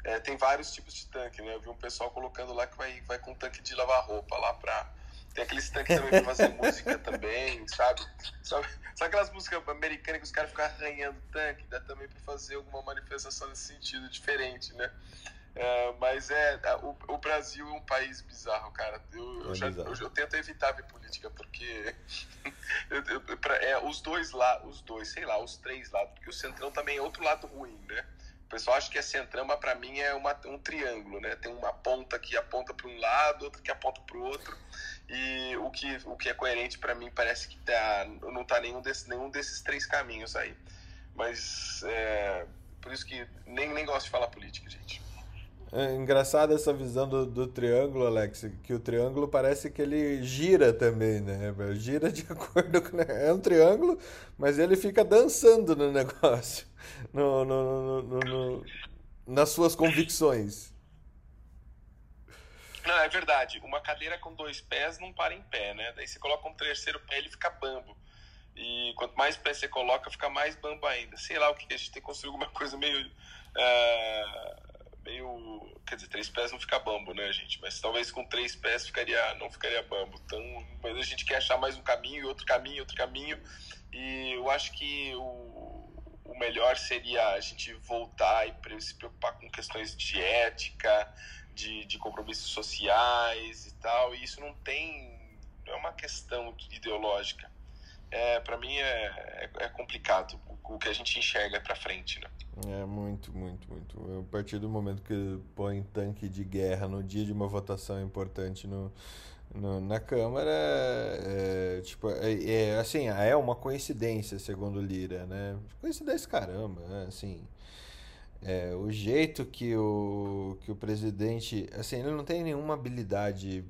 É, tem vários tipos de tanque, né? Eu vi um pessoal colocando lá que vai, vai com tanque de lavar roupa lá pra. Tem aqueles tanques também pra fazer música também, sabe? sabe? Sabe aquelas músicas americanas que os caras ficam arranhando tanque? Dá também pra fazer alguma manifestação nesse sentido diferente, né? É, mas é, o, o, Brasil é um país bizarro, cara. Eu, eu, é já, eu, eu tento evitar ver política, porque pra, é, os dois lá, os dois, sei lá, os três lados, porque o Centrão também é outro lado ruim, né? O pessoal acha que a Centrama, para mim, é uma, um triângulo, né? Tem uma ponta que aponta para um lado, outra que aponta para o outro. E o que, o que é coerente para mim parece que tá, não está nenhum, desse, nenhum desses três caminhos aí. Mas é, por isso que nem, nem gosto de falar política, gente. É engraçado essa visão do, do, triângulo, Alex, que o triângulo parece que ele gira também, né? Gira de acordo com. É um triângulo, mas ele fica dançando no negócio, no, no, no nas suas convicções. Não, é verdade. Uma cadeira com dois pés não para em pé, né? Daí você coloca um terceiro pé, ele fica bambo. E quanto mais pé você coloca, fica mais bambo ainda. Sei lá o que a gente tem que construir alguma coisa meio. Uh meio. Quer dizer, três pés não fica bambo, né, gente? Mas talvez com três pés ficaria, não ficaria bambo. Então, mas a gente quer achar mais um caminho, outro caminho, outro caminho. E eu acho que o, o melhor seria a gente voltar e se preocupar com questões de ética, de, de compromissos sociais e tal. E isso não tem. Não é uma questão ideológica. É, para mim é, é, é complicado o que a gente enxerga para frente, né? É muito, muito, muito. A partir do momento que põe tanque de guerra no dia de uma votação importante no, no na Câmara, é, tipo, é, é, assim, é uma coincidência, segundo Lira, né? Coincidência caramba, né? assim. É, o jeito que o, que o presidente, assim, ele não tem nenhuma habilidade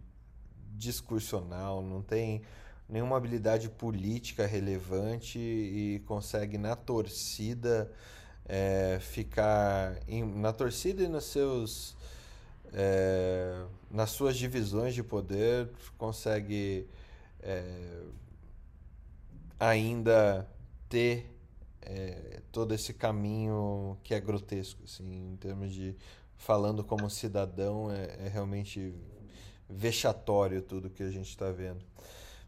discursional, não tem nenhuma habilidade política relevante e consegue na torcida é, ficar em, na torcida e nos seus é, nas suas divisões de poder consegue é, ainda ter é, todo esse caminho que é grotesco assim em termos de falando como cidadão é, é realmente vexatório tudo que a gente está vendo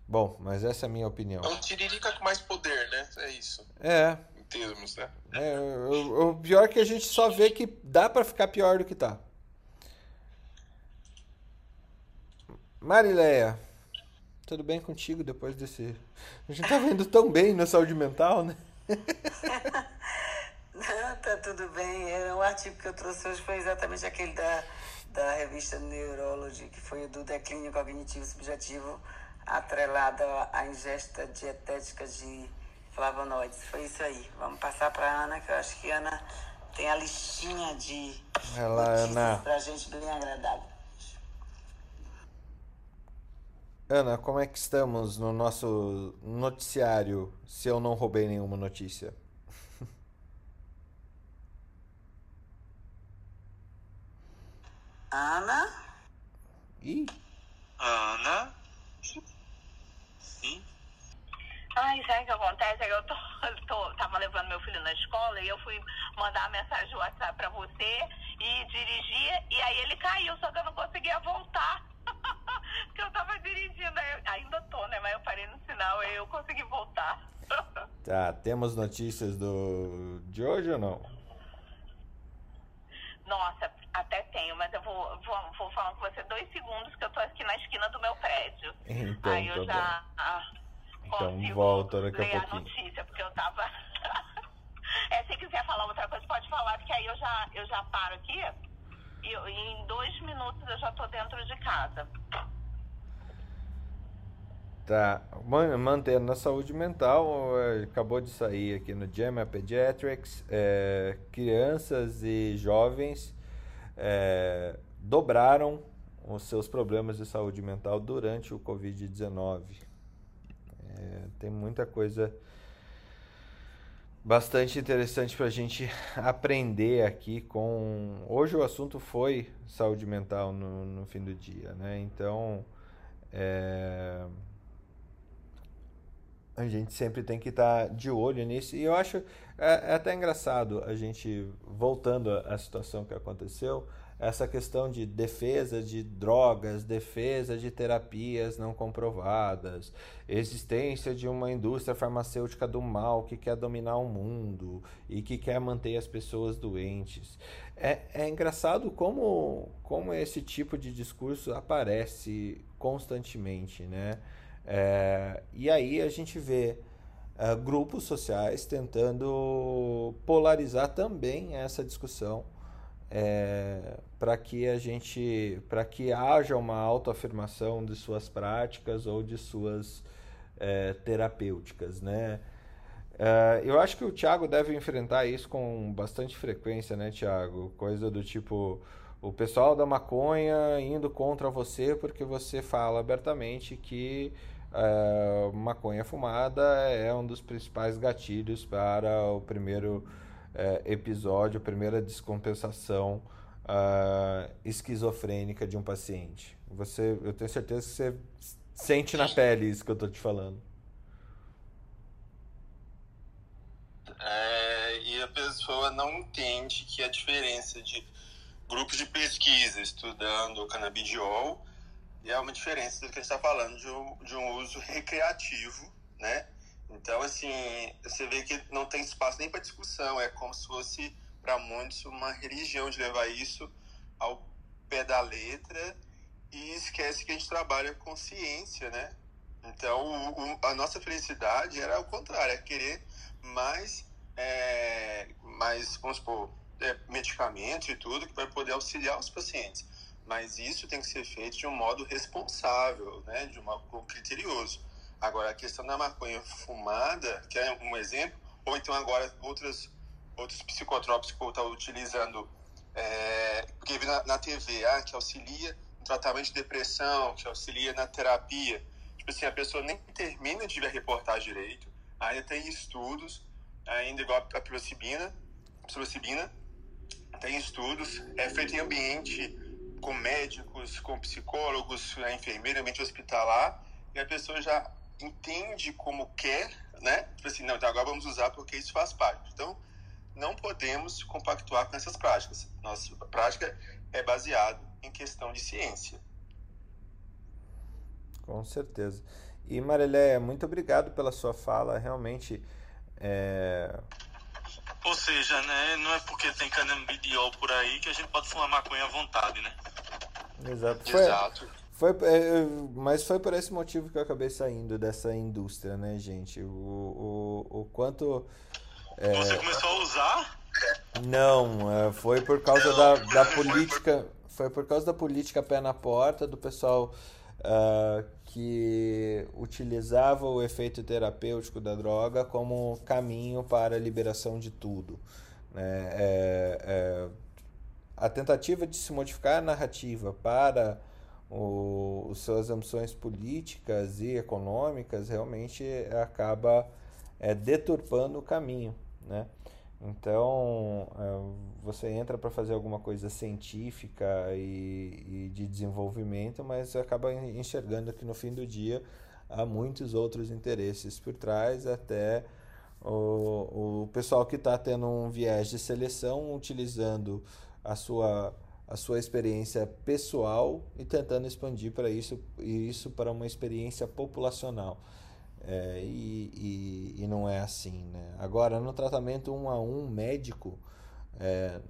Bom, mas essa é a minha opinião. É um tiririca com mais poder, né? É isso. É. Em termos, né? É, o, o pior é que a gente só vê que dá para ficar pior do que tá. Marileia, tudo bem contigo depois desse. A gente tá vendo tão bem na saúde mental, né? Não, tá tudo bem. É, o artigo que eu trouxe hoje foi exatamente aquele da, da revista Neurology, que foi o do declínio cognitivo subjetivo atrelada à ingesta dietética de flavonoides. Foi isso aí. Vamos passar para Ana, que eu acho que Ana tem a listinha de Ela, Ana. pra gente bem agradável. Ana, como é que estamos no nosso noticiário, se eu não roubei nenhuma notícia? Ana? Ih. Ana? Sim? Ai, sabe o que acontece? É que eu tô, tô, tava levando meu filho na escola e eu fui mandar uma mensagem de WhatsApp pra você e dirigir, e aí ele caiu, só que eu não conseguia voltar. Porque eu tava dirigindo, eu- ainda tô, né? Mas eu parei no sinal e eu consegui voltar. Tá, temos notícias do de hoje ou não? Nossa, até tenho, mas eu vou, vou, vou falar com você dois segundos que eu tô aqui na esquina do meu prédio. Então, aí eu tá já ah, Então, volta daqui a ler a pouquinho. notícia, porque eu tava. é, se quiser falar outra coisa, pode falar, porque aí eu já, eu já paro aqui em dois minutos eu já tô dentro de casa. Tá, man- mantendo a saúde mental, eh, acabou de sair aqui no JAMA Pediatrics, eh, crianças e jovens eh, dobraram os seus problemas de saúde mental durante o Covid-19. Eh, tem muita coisa bastante interessante para a gente aprender aqui com... Hoje o assunto foi saúde mental no, no fim do dia, né? Então... eh, a gente sempre tem que estar de olho nisso. E eu acho é, é até engraçado a gente, voltando à situação que aconteceu, essa questão de defesa de drogas, defesa de terapias não comprovadas, existência de uma indústria farmacêutica do mal que quer dominar o mundo e que quer manter as pessoas doentes. É, é engraçado como, como esse tipo de discurso aparece constantemente, né? É, e aí a gente vê ah, grupos sociais tentando polarizar também essa discussão para que a gente para que haja uma autoafirmação de suas práticas ou de suas eh, terapêuticas, né? Eh, eu acho que o Thiago deve enfrentar isso com bastante frequência, né, Thiago? Coisa do tipo o pessoal da maconha indo contra você porque você fala abertamente que eh, maconha fumada é um dos principais gatilhos para o primeiro eh, episódio, a primeira descompensação ah, esquizofrênica de um paciente. Você, eu tenho certeza que você sente na pele isso que eu tô te falando. É, e a pessoa não entende que a diferença de grupos de pesquisa estudando o canabidiol é uma diferença do que a gente está falando de um, de um uso recreativo, né? Então, assim, você vê que não tem espaço nem para discussão, é como se fosse, para muitos, uma religião de levar isso ao pé da letra e esquece que a gente trabalha com ciência, né? Então, o- o- a nossa felicidade era o contrário, é querer mais, é, mais vamos supor, é, e tudo para poder auxiliar os pacientes. Mas isso tem que ser feito de um modo responsável, né? de um modo criterioso. Agora, a questão da maconha fumada, que é um exemplo, ou então agora outros, outros psicotrópicos que eu estava utilizando, é, porque na, na TV, ah, que auxilia no tratamento de depressão, que auxilia na terapia. Tipo assim, a pessoa nem termina de ver a reportagem direito, ainda tem estudos, ainda igual a psilocibina, psilocibina, tem estudos, é feito em ambiente com médicos, com psicólogos, a enfermeira, ambiente hospitalar, e a pessoa já entende como quer, né? Tipo assim, não, então agora vamos usar porque isso faz parte. Então, não podemos compactuar com essas práticas. Nossa prática é baseada em questão de ciência. Com certeza. E Marilé, muito obrigado pela sua fala. Realmente, é, Ou seja, né, não é porque tem canabidiol por aí que a gente pode fumar maconha à vontade, né? exato. Foi, Exato. Foi, é, mas foi por esse motivo que eu acabei saindo dessa indústria, né, gente? O, o, o quanto. é, Você começou a usar? Não, é, foi por causa da, da política, foi por causa da política pé na porta do pessoal ah, que utilizava o efeito terapêutico da droga como caminho para a liberação de tudo, né? É- é, a tentativa de se modificar a narrativa para o, suas ambições políticas e econômicas realmente acaba é, deturpando o caminho, né? Então, é, você entra para fazer alguma coisa científica e, e, de desenvolvimento, mas acaba enxergando que no fim do dia há muitos outros interesses por trás, até o, o pessoal que está tendo um viés de seleção utilizando a sua, a sua experiência pessoal e tentando expandir para isso, isso para uma experiência populacional. É, e, e, e, não é assim. Né? Agora, no tratamento um a um médico, é,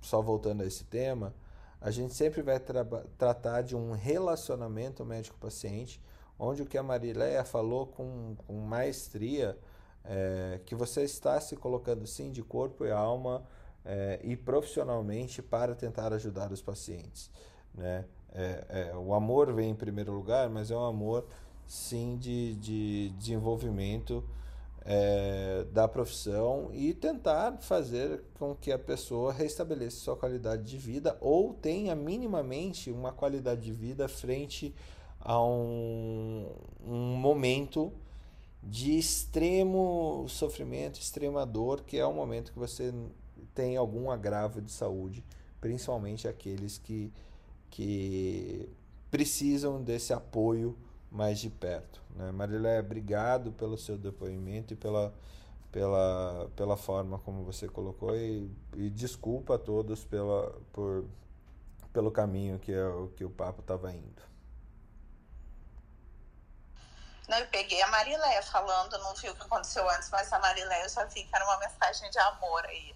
só voltando a esse tema, a gente sempre vai tra tratar de um relacionamento médico-paciente, onde o que a Marileia falou com, com maestria, é, que você está se colocando sim de corpo e alma é, e profissionalmente para tentar ajudar os pacientes. Né? É, é, o amor vem em primeiro lugar, mas é um amor sim de, de desenvolvimento é, da profissão e tentar fazer com que a pessoa restabeleça sua qualidade de vida ou tenha minimamente uma qualidade de vida frente a um, um momento de extremo sofrimento, extrema dor, que é o momento que você tem algum agravo de saúde, principalmente aqueles que, que precisam desse apoio mais de perto. Né? Marilé, obrigado pelo seu depoimento e pela, pela, pela forma como você colocou e, e desculpa a todos pela, por, pelo caminho que, é, que o papo estava indo. Não, eu peguei a Marilé falando, não vi o que aconteceu antes, mas a Marilé eu já vi que era uma mensagem de amor aí.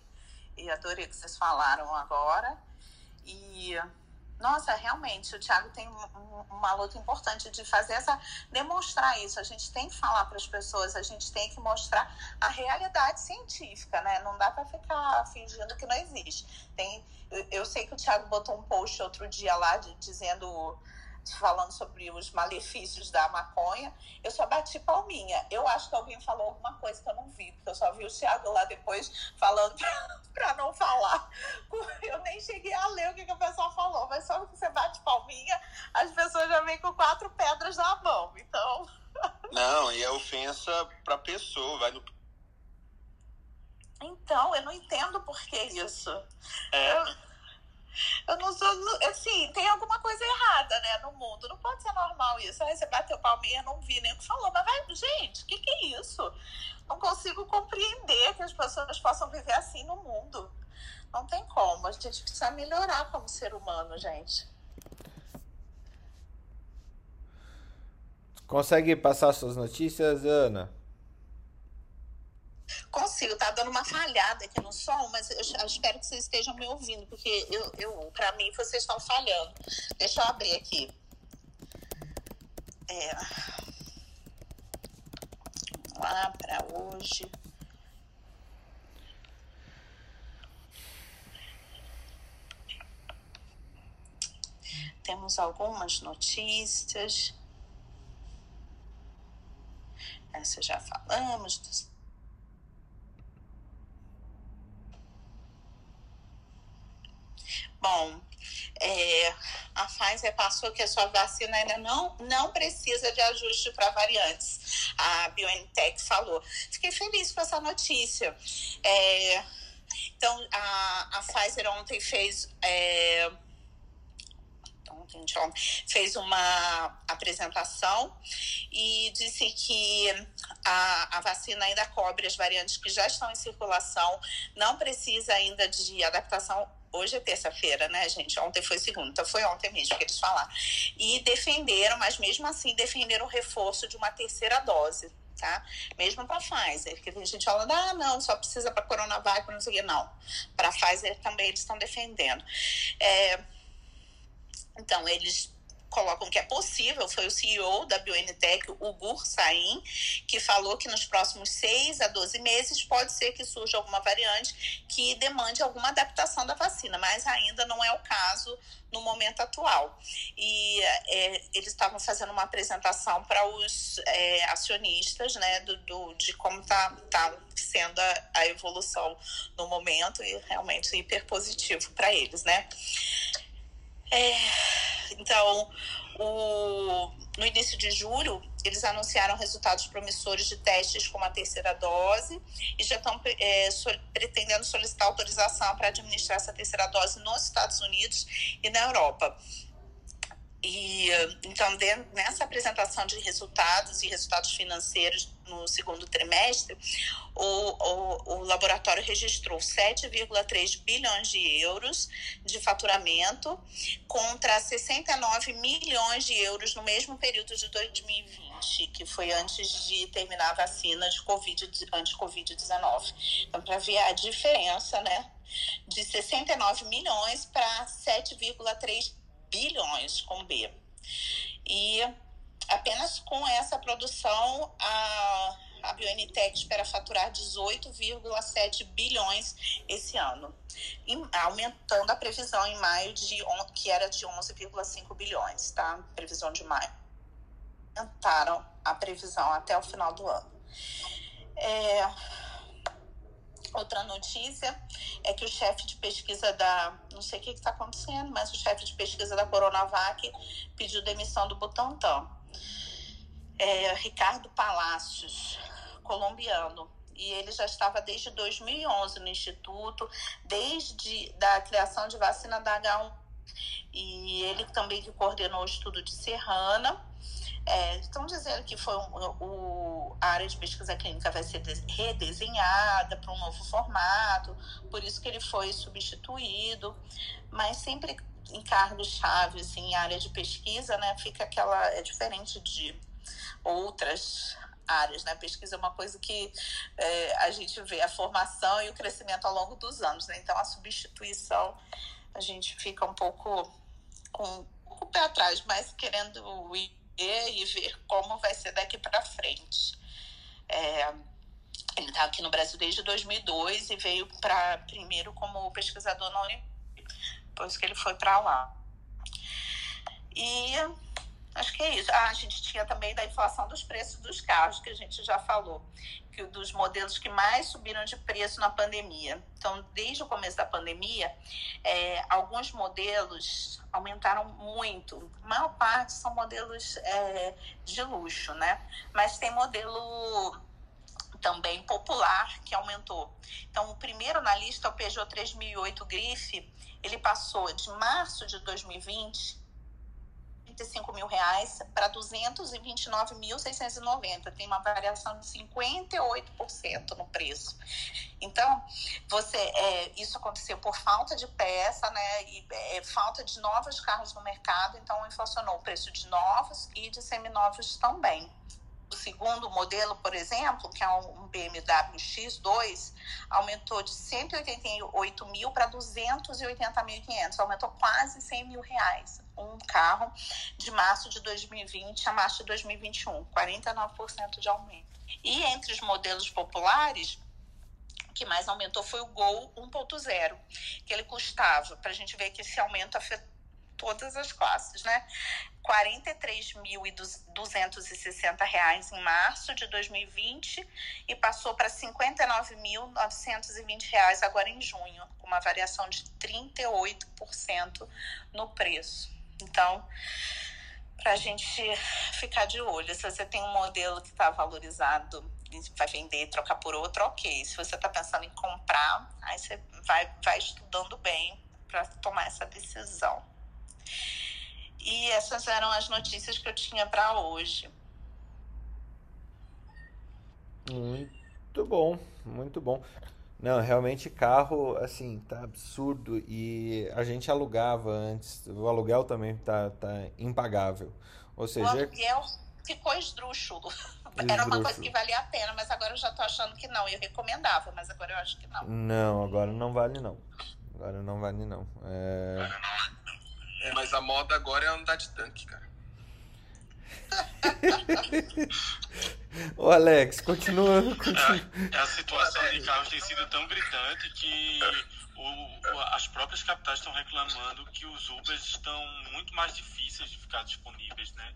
E adorei o que vocês falaram agora. E nossa, realmente, o Thiago tem uma luta importante de fazer essa. demonstrar isso. A gente tem que falar para as pessoas, a gente tem que mostrar a realidade científica, né? Não dá para ficar fingindo que não existe. Tem, eu, eu, sei que o Thiago botou um post outro dia lá de, dizendo falando sobre os malefícios da maconha, eu só bati palminha. Eu acho que alguém falou alguma coisa que eu não vi, porque eu só vi o Thiago lá depois falando para não falar. Eu nem cheguei a ler o que, que o pessoal falou, mas só que você bate palminha, as pessoas já vêm com quatro pedras na mão. Então. Não, e é ofensa pra pessoa, vai no então, eu não entendo por que isso. É. Eu, eu não sou. Assim, tem alguma coisa errada, né, no mundo. Não pode ser normal isso. Aí você bateu palminha, não vi nem o que falou. Mas vai, gente, o que, que é isso? Não consigo compreender que as pessoas possam viver assim no mundo. Não tem como. A gente precisa melhorar como ser humano, gente. Consegue passar suas notícias, Ana? Consigo, tá dando uma falhada aqui no som, mas eu, eu espero que vocês estejam me ouvindo, porque eu, eu para mim vocês estão falhando. Deixa eu abrir aqui. É, vamos lá para hoje. Temos algumas notícias. Essa já falamos dos Bom, é, a Pfizer passou que a sua vacina ainda não, não precisa de ajuste para variantes. A BioNTech falou. Fiquei feliz com essa notícia. É, então, a, a Pfizer ontem fez. É, fez uma apresentação e disse que a, a vacina ainda cobre as variantes que já estão em circulação, não precisa ainda de adaptação Hoje é terça-feira, né, gente? Ontem foi segunda, então foi ontem mesmo que eles falaram. E defenderam, mas mesmo assim defenderam o reforço de uma terceira dose, tá? Mesmo para Pfizer, porque tem gente falando, ah, não, só precisa para Coronavac, não sei o que, não. Para Pfizer também eles estão defendendo. É... Então, eles colocam que é possível, foi o CEO da BioNTech, o Gur Sain, que falou que nos próximos 6 a 12 meses pode ser que surja alguma variante que demande alguma adaptação da vacina, mas ainda não é o caso no momento atual. E é, eles estavam fazendo uma apresentação para os é, acionistas né, do, do de como está tá sendo a, a evolução no momento e realmente hiper positivo para eles, né? É, então, o, no início de julho, eles anunciaram resultados promissores de testes com a terceira dose e já estão é, so, pretendendo solicitar autorização para administrar essa terceira dose nos Estados Unidos e na Europa. E então, nessa apresentação de resultados e resultados financeiros no segundo trimestre, o, o, o laboratório registrou 7,3 bilhões de euros de faturamento contra 69 milhões de euros no mesmo período de 2020, que foi antes de terminar a vacina de COVID, anti-Covid-19. Então, para ver a diferença, né? De 69 milhões para 7,3 bilhões com B. E apenas com essa produção, a, a BioNTech espera faturar 18,7 bilhões esse ano, aumentando a previsão em maio, de, que era de 11,5 bilhões, tá? Previsão de maio. Aumentaram a previsão até o final do ano. É, Outra notícia é que o chefe de pesquisa da. Não sei o que está acontecendo, mas o chefe de pesquisa da Coronavac pediu demissão do Butantan. É, Ricardo Palácios, colombiano. E ele já estava desde 2011 no Instituto, desde a criação de vacina da H1. E ele também que coordenou o estudo de Serrana é, estão dizendo que foi um, o, a área de pesquisa clínica vai ser redesenhada para um novo formato, por isso que ele foi substituído, mas sempre em cargos-chave, assim, em área de pesquisa, né, fica aquela, é diferente de outras áreas, né? Pesquisa é uma coisa que é, a gente vê a formação e o crescimento ao longo dos anos, né? Então a substituição a gente fica um pouco com, com o pé atrás, mas querendo ir e ver como vai ser daqui para frente. É, ele está aqui no Brasil desde 2002 e veio para primeiro como pesquisador na Olimpíada, depois que ele foi para lá. E Acho que é isso. Ah, a gente tinha também da inflação dos preços dos carros, que a gente já falou, que dos modelos que mais subiram de preço na pandemia. Então, desde o começo da pandemia, é, alguns modelos aumentaram muito. A maior parte são modelos é, de luxo, né? Mas tem modelo também popular que aumentou. Então, o primeiro na lista é o Peugeot 3008 Grife. Ele passou de março de 2020 35 mil reais para 229.690. Tem uma variação de 58% no preço. Então, você é, isso aconteceu por falta de peça, né? E é, falta de novos carros no mercado, então inflacionou o preço de novos e de seminovos também. O segundo modelo, por exemplo, que é um BMW X2, aumentou de 188 mil para 280.500, aumentou quase 100 mil reais. Um carro de março de 2020 a março de 2021, 49% de aumento. E entre os modelos populares, o que mais aumentou foi o Gol 1.0, que ele custava, para a gente ver que esse aumento afetou todas as classes, né? R$ 43.260 em março de 2020 e passou para R$ 59.920 agora em junho, com uma variação de 38% no preço. Então, para a gente ficar de olho, se você tem um modelo que está valorizado e vai vender e trocar por outro, ok. Se você está pensando em comprar, aí você vai, vai estudando bem para tomar essa decisão. E essas eram as notícias que eu tinha para hoje. Muito bom, muito bom. Não, realmente carro, assim, tá absurdo. E a gente alugava antes. O aluguel também tá, tá impagável. Ou seja. O aluguel ficou esdrúxulo. Era uma coisa que valia a pena, mas agora eu já tô achando que não. Eu recomendava, mas agora eu acho que não. Não, agora não vale não. Agora não vale não. É... É, mas a moda agora é andar de tanque, cara. Ô Alex, continua. continua. É, a situação de carros tem sido tão gritante que o, as próprias capitais estão reclamando que os Ubers estão muito mais difíceis de ficar disponíveis, né?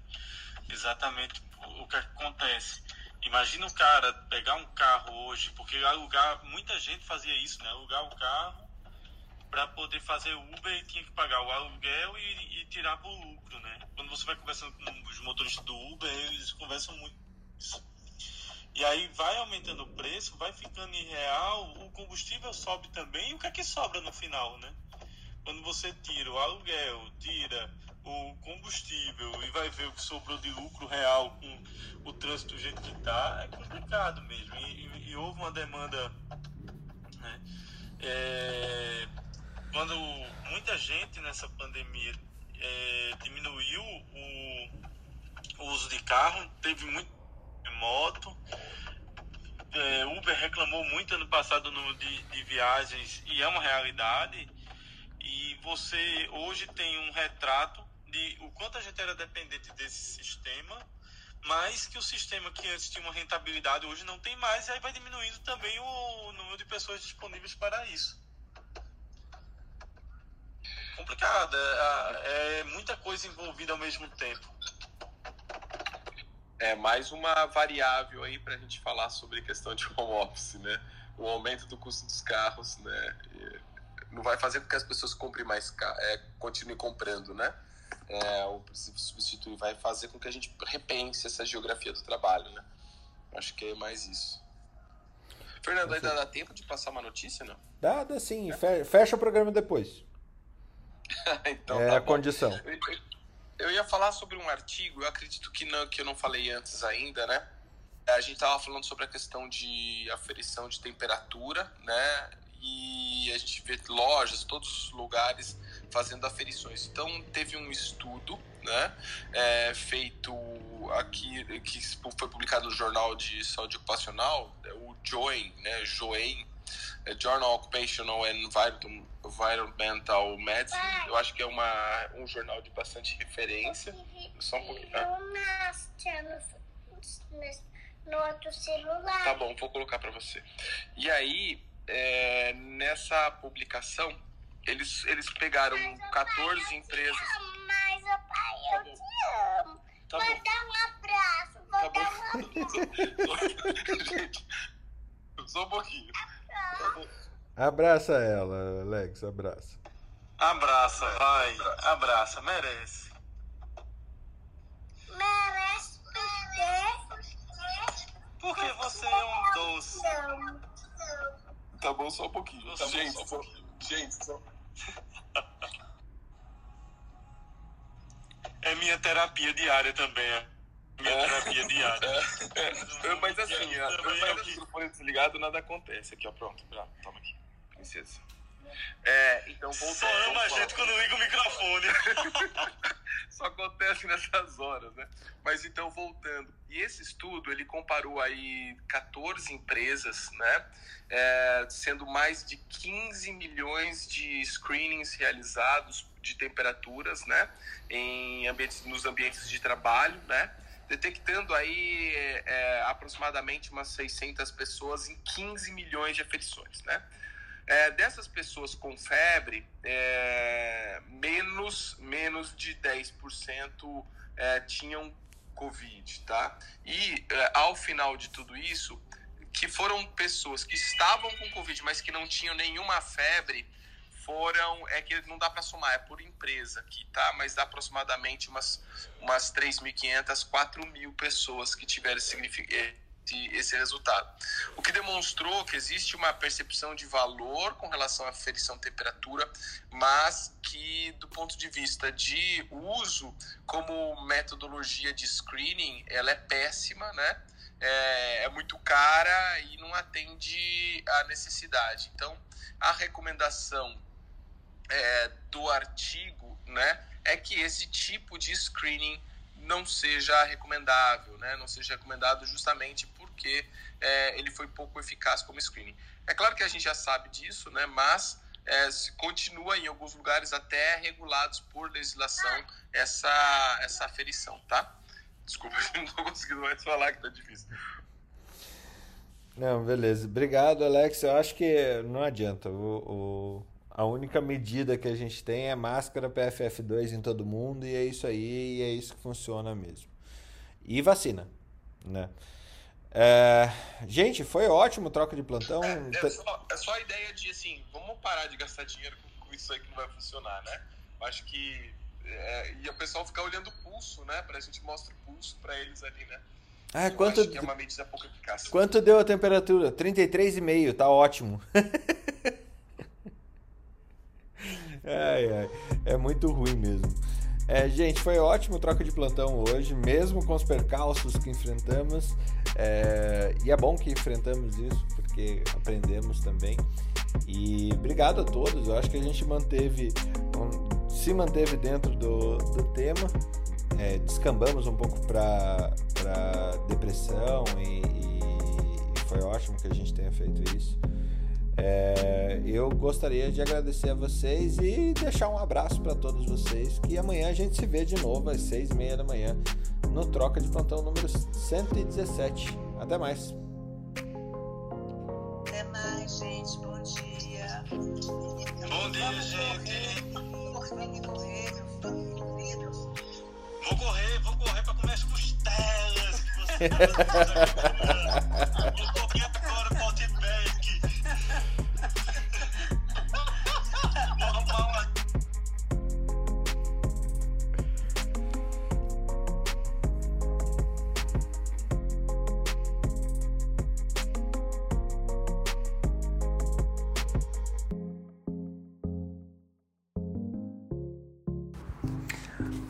Exatamente o que acontece. Imagina o cara pegar um carro hoje, porque alugar, muita gente fazia isso, né? Alugar o carro para poder fazer Uber tinha que pagar o aluguel e, e tirar por lucro, né? Quando você vai conversando com os motoristas do Uber, eles conversam muito isso. E aí vai aumentando o preço, vai ficando irreal, o combustível sobe também, e o que é que sobra no final, né? Quando você tira o aluguel, tira o combustível e vai ver o que sobrou de lucro real com o trânsito do jeito que está, é complicado mesmo. E, e, e houve uma demanda. Né? É, quando muita gente nessa pandemia é, diminuiu o, o, uso de carro, teve muito moto. É, Uber reclamou muito ano passado no, de, de viagens e é uma realidade. E você hoje tem um retrato de o quanto a gente era dependente desse sistema, mas que o sistema que antes tinha uma rentabilidade hoje não tem mais, e aí vai diminuindo também o número de pessoas disponíveis para isso. Complicado, é, é muita coisa envolvida ao mesmo tempo. É mais uma variável aí para a gente falar sobre a questão de home office, né? O aumento do custo dos carros, né? Não vai fazer com que as pessoas comprem mais, é, continuem comprando, né? é, ou substituir, vai fazer com que a gente repense essa geografia do trabalho, né? Acho que é mais isso. Fernando, ainda dá tempo de passar uma notícia, não? Dá, dá sim. É. Fecha o programa depois. então, é tá a bom. condição. Eu, ia falar sobre um artigo, eu acredito que, não, que eu não falei antes ainda, né? A gente estava falando sobre a questão de aferição de temperatura, né? E a gente vê lojas, todos os lugares fazendo aferições. Então, teve um estudo né, é, feito aqui, que foi publicado no Jornal de Saúde Ocupacional, o JOIN, né, JOEN, Journal Occupational and Environmental Medicine. Eu acho que é uma, um jornal de bastante referência. Só um pouquinho. Ah. No outro celular. Tá bom, vou colocar para você. E aí, é, nessa publicação, eles, eles pegaram mas, 14 pai, empresas. Mas, pai, eu tá te amo. Tá vou bom. dar um abraço. Vou tá dar bom. um abraço. Gente, só um pouquinho. Abraça ela, Alex, abraça. Abraça, vai. Abraça, merece. Merece porque. Porque você é um doce. Tá bom, só um pouquinho. Tá gente, bom, só um pouquinho. Gente, só... É minha terapia diária também. É minha é. terapia diária. É. É. Mas assim, a, o microfone desligado, nada acontece. Aqui, ó, pronto. Já, toma aqui. Princesa. É, então voltando. Só ama a gente quando liga o microfone. Só acontece nessas horas, né? Mas então voltando. E esse estudo ele comparou aí 14 empresas, né? É, sendo mais de 15 milhões de screenings realizados de temperaturas, né? Em ambientes, nos ambientes de trabalho, né? Detectando aí é, aproximadamente umas 600 pessoas em 15 milhões de aferições, né? É, dessas pessoas com febre, é, menos, menos de 10% é, tinham Covid, tá? E é, ao final de tudo isso, que foram pessoas que estavam com Covid, mas que não tinham nenhuma febre, foram, é que não dá para somar, é por empresa aqui, tá? Mas dá aproximadamente umas, umas 3.500, 4.000 pessoas que tiveram esse, esse resultado. O que demonstrou que existe uma percepção de valor com relação à aferição de temperatura, mas que, do ponto de vista de uso como metodologia de screening, ela é péssima, né? É, é muito cara e não atende à necessidade. Então, a recomendação é, do artigo, né, é que esse tipo de screening não seja recomendável, né? Não seja recomendado justamente porque é, ele foi pouco eficaz como screening. É claro que a gente já sabe disso, né? Mas é, continua em alguns lugares até regulados por legislação essa essa aferição, tá? Desculpa, não estou conseguindo mais falar que tá difícil. Não, beleza. Obrigado, Alex. Eu acho que não adianta. O, a única medida que a gente tem é máscara PFF2 em todo mundo e é isso aí, e é isso que funciona mesmo. E vacina, né? É, gente, foi ótimo troca de plantão. É, é, só, é só a ideia de assim, vamos parar de gastar dinheiro com com isso aí que não vai funcionar, né? Acho que é, e o pessoal ficar olhando o pulso, né? Pra gente mostrar o pulso pra eles ali, né? Ah, Eu quanto, acho que é uma medida pouco eficaz. quanto deu a temperatura? 33,5, tá ótimo. ai, ai, é muito ruim mesmo. É, gente, foi ótimo troca de plantão hoje, mesmo com os percalços que enfrentamos. É, e é bom que enfrentamos isso, porque aprendemos também. E obrigado a todos. Eu acho que a gente manteve, um, se manteve dentro do, do tema. É, descambamos um pouco para depressão e, e foi ótimo que a gente tenha feito isso. É, eu gostaria de agradecer a vocês e deixar um abraço para todos vocês. Que amanhã a gente se vê de novo às seis e meia da manhã no Troca de Plantão número 117. Até mais. Até mais, gente. Bom dia. Bom dia, gente. Vamos correr, vamos correr. Vou correr, vou correr pra comer as costelas que você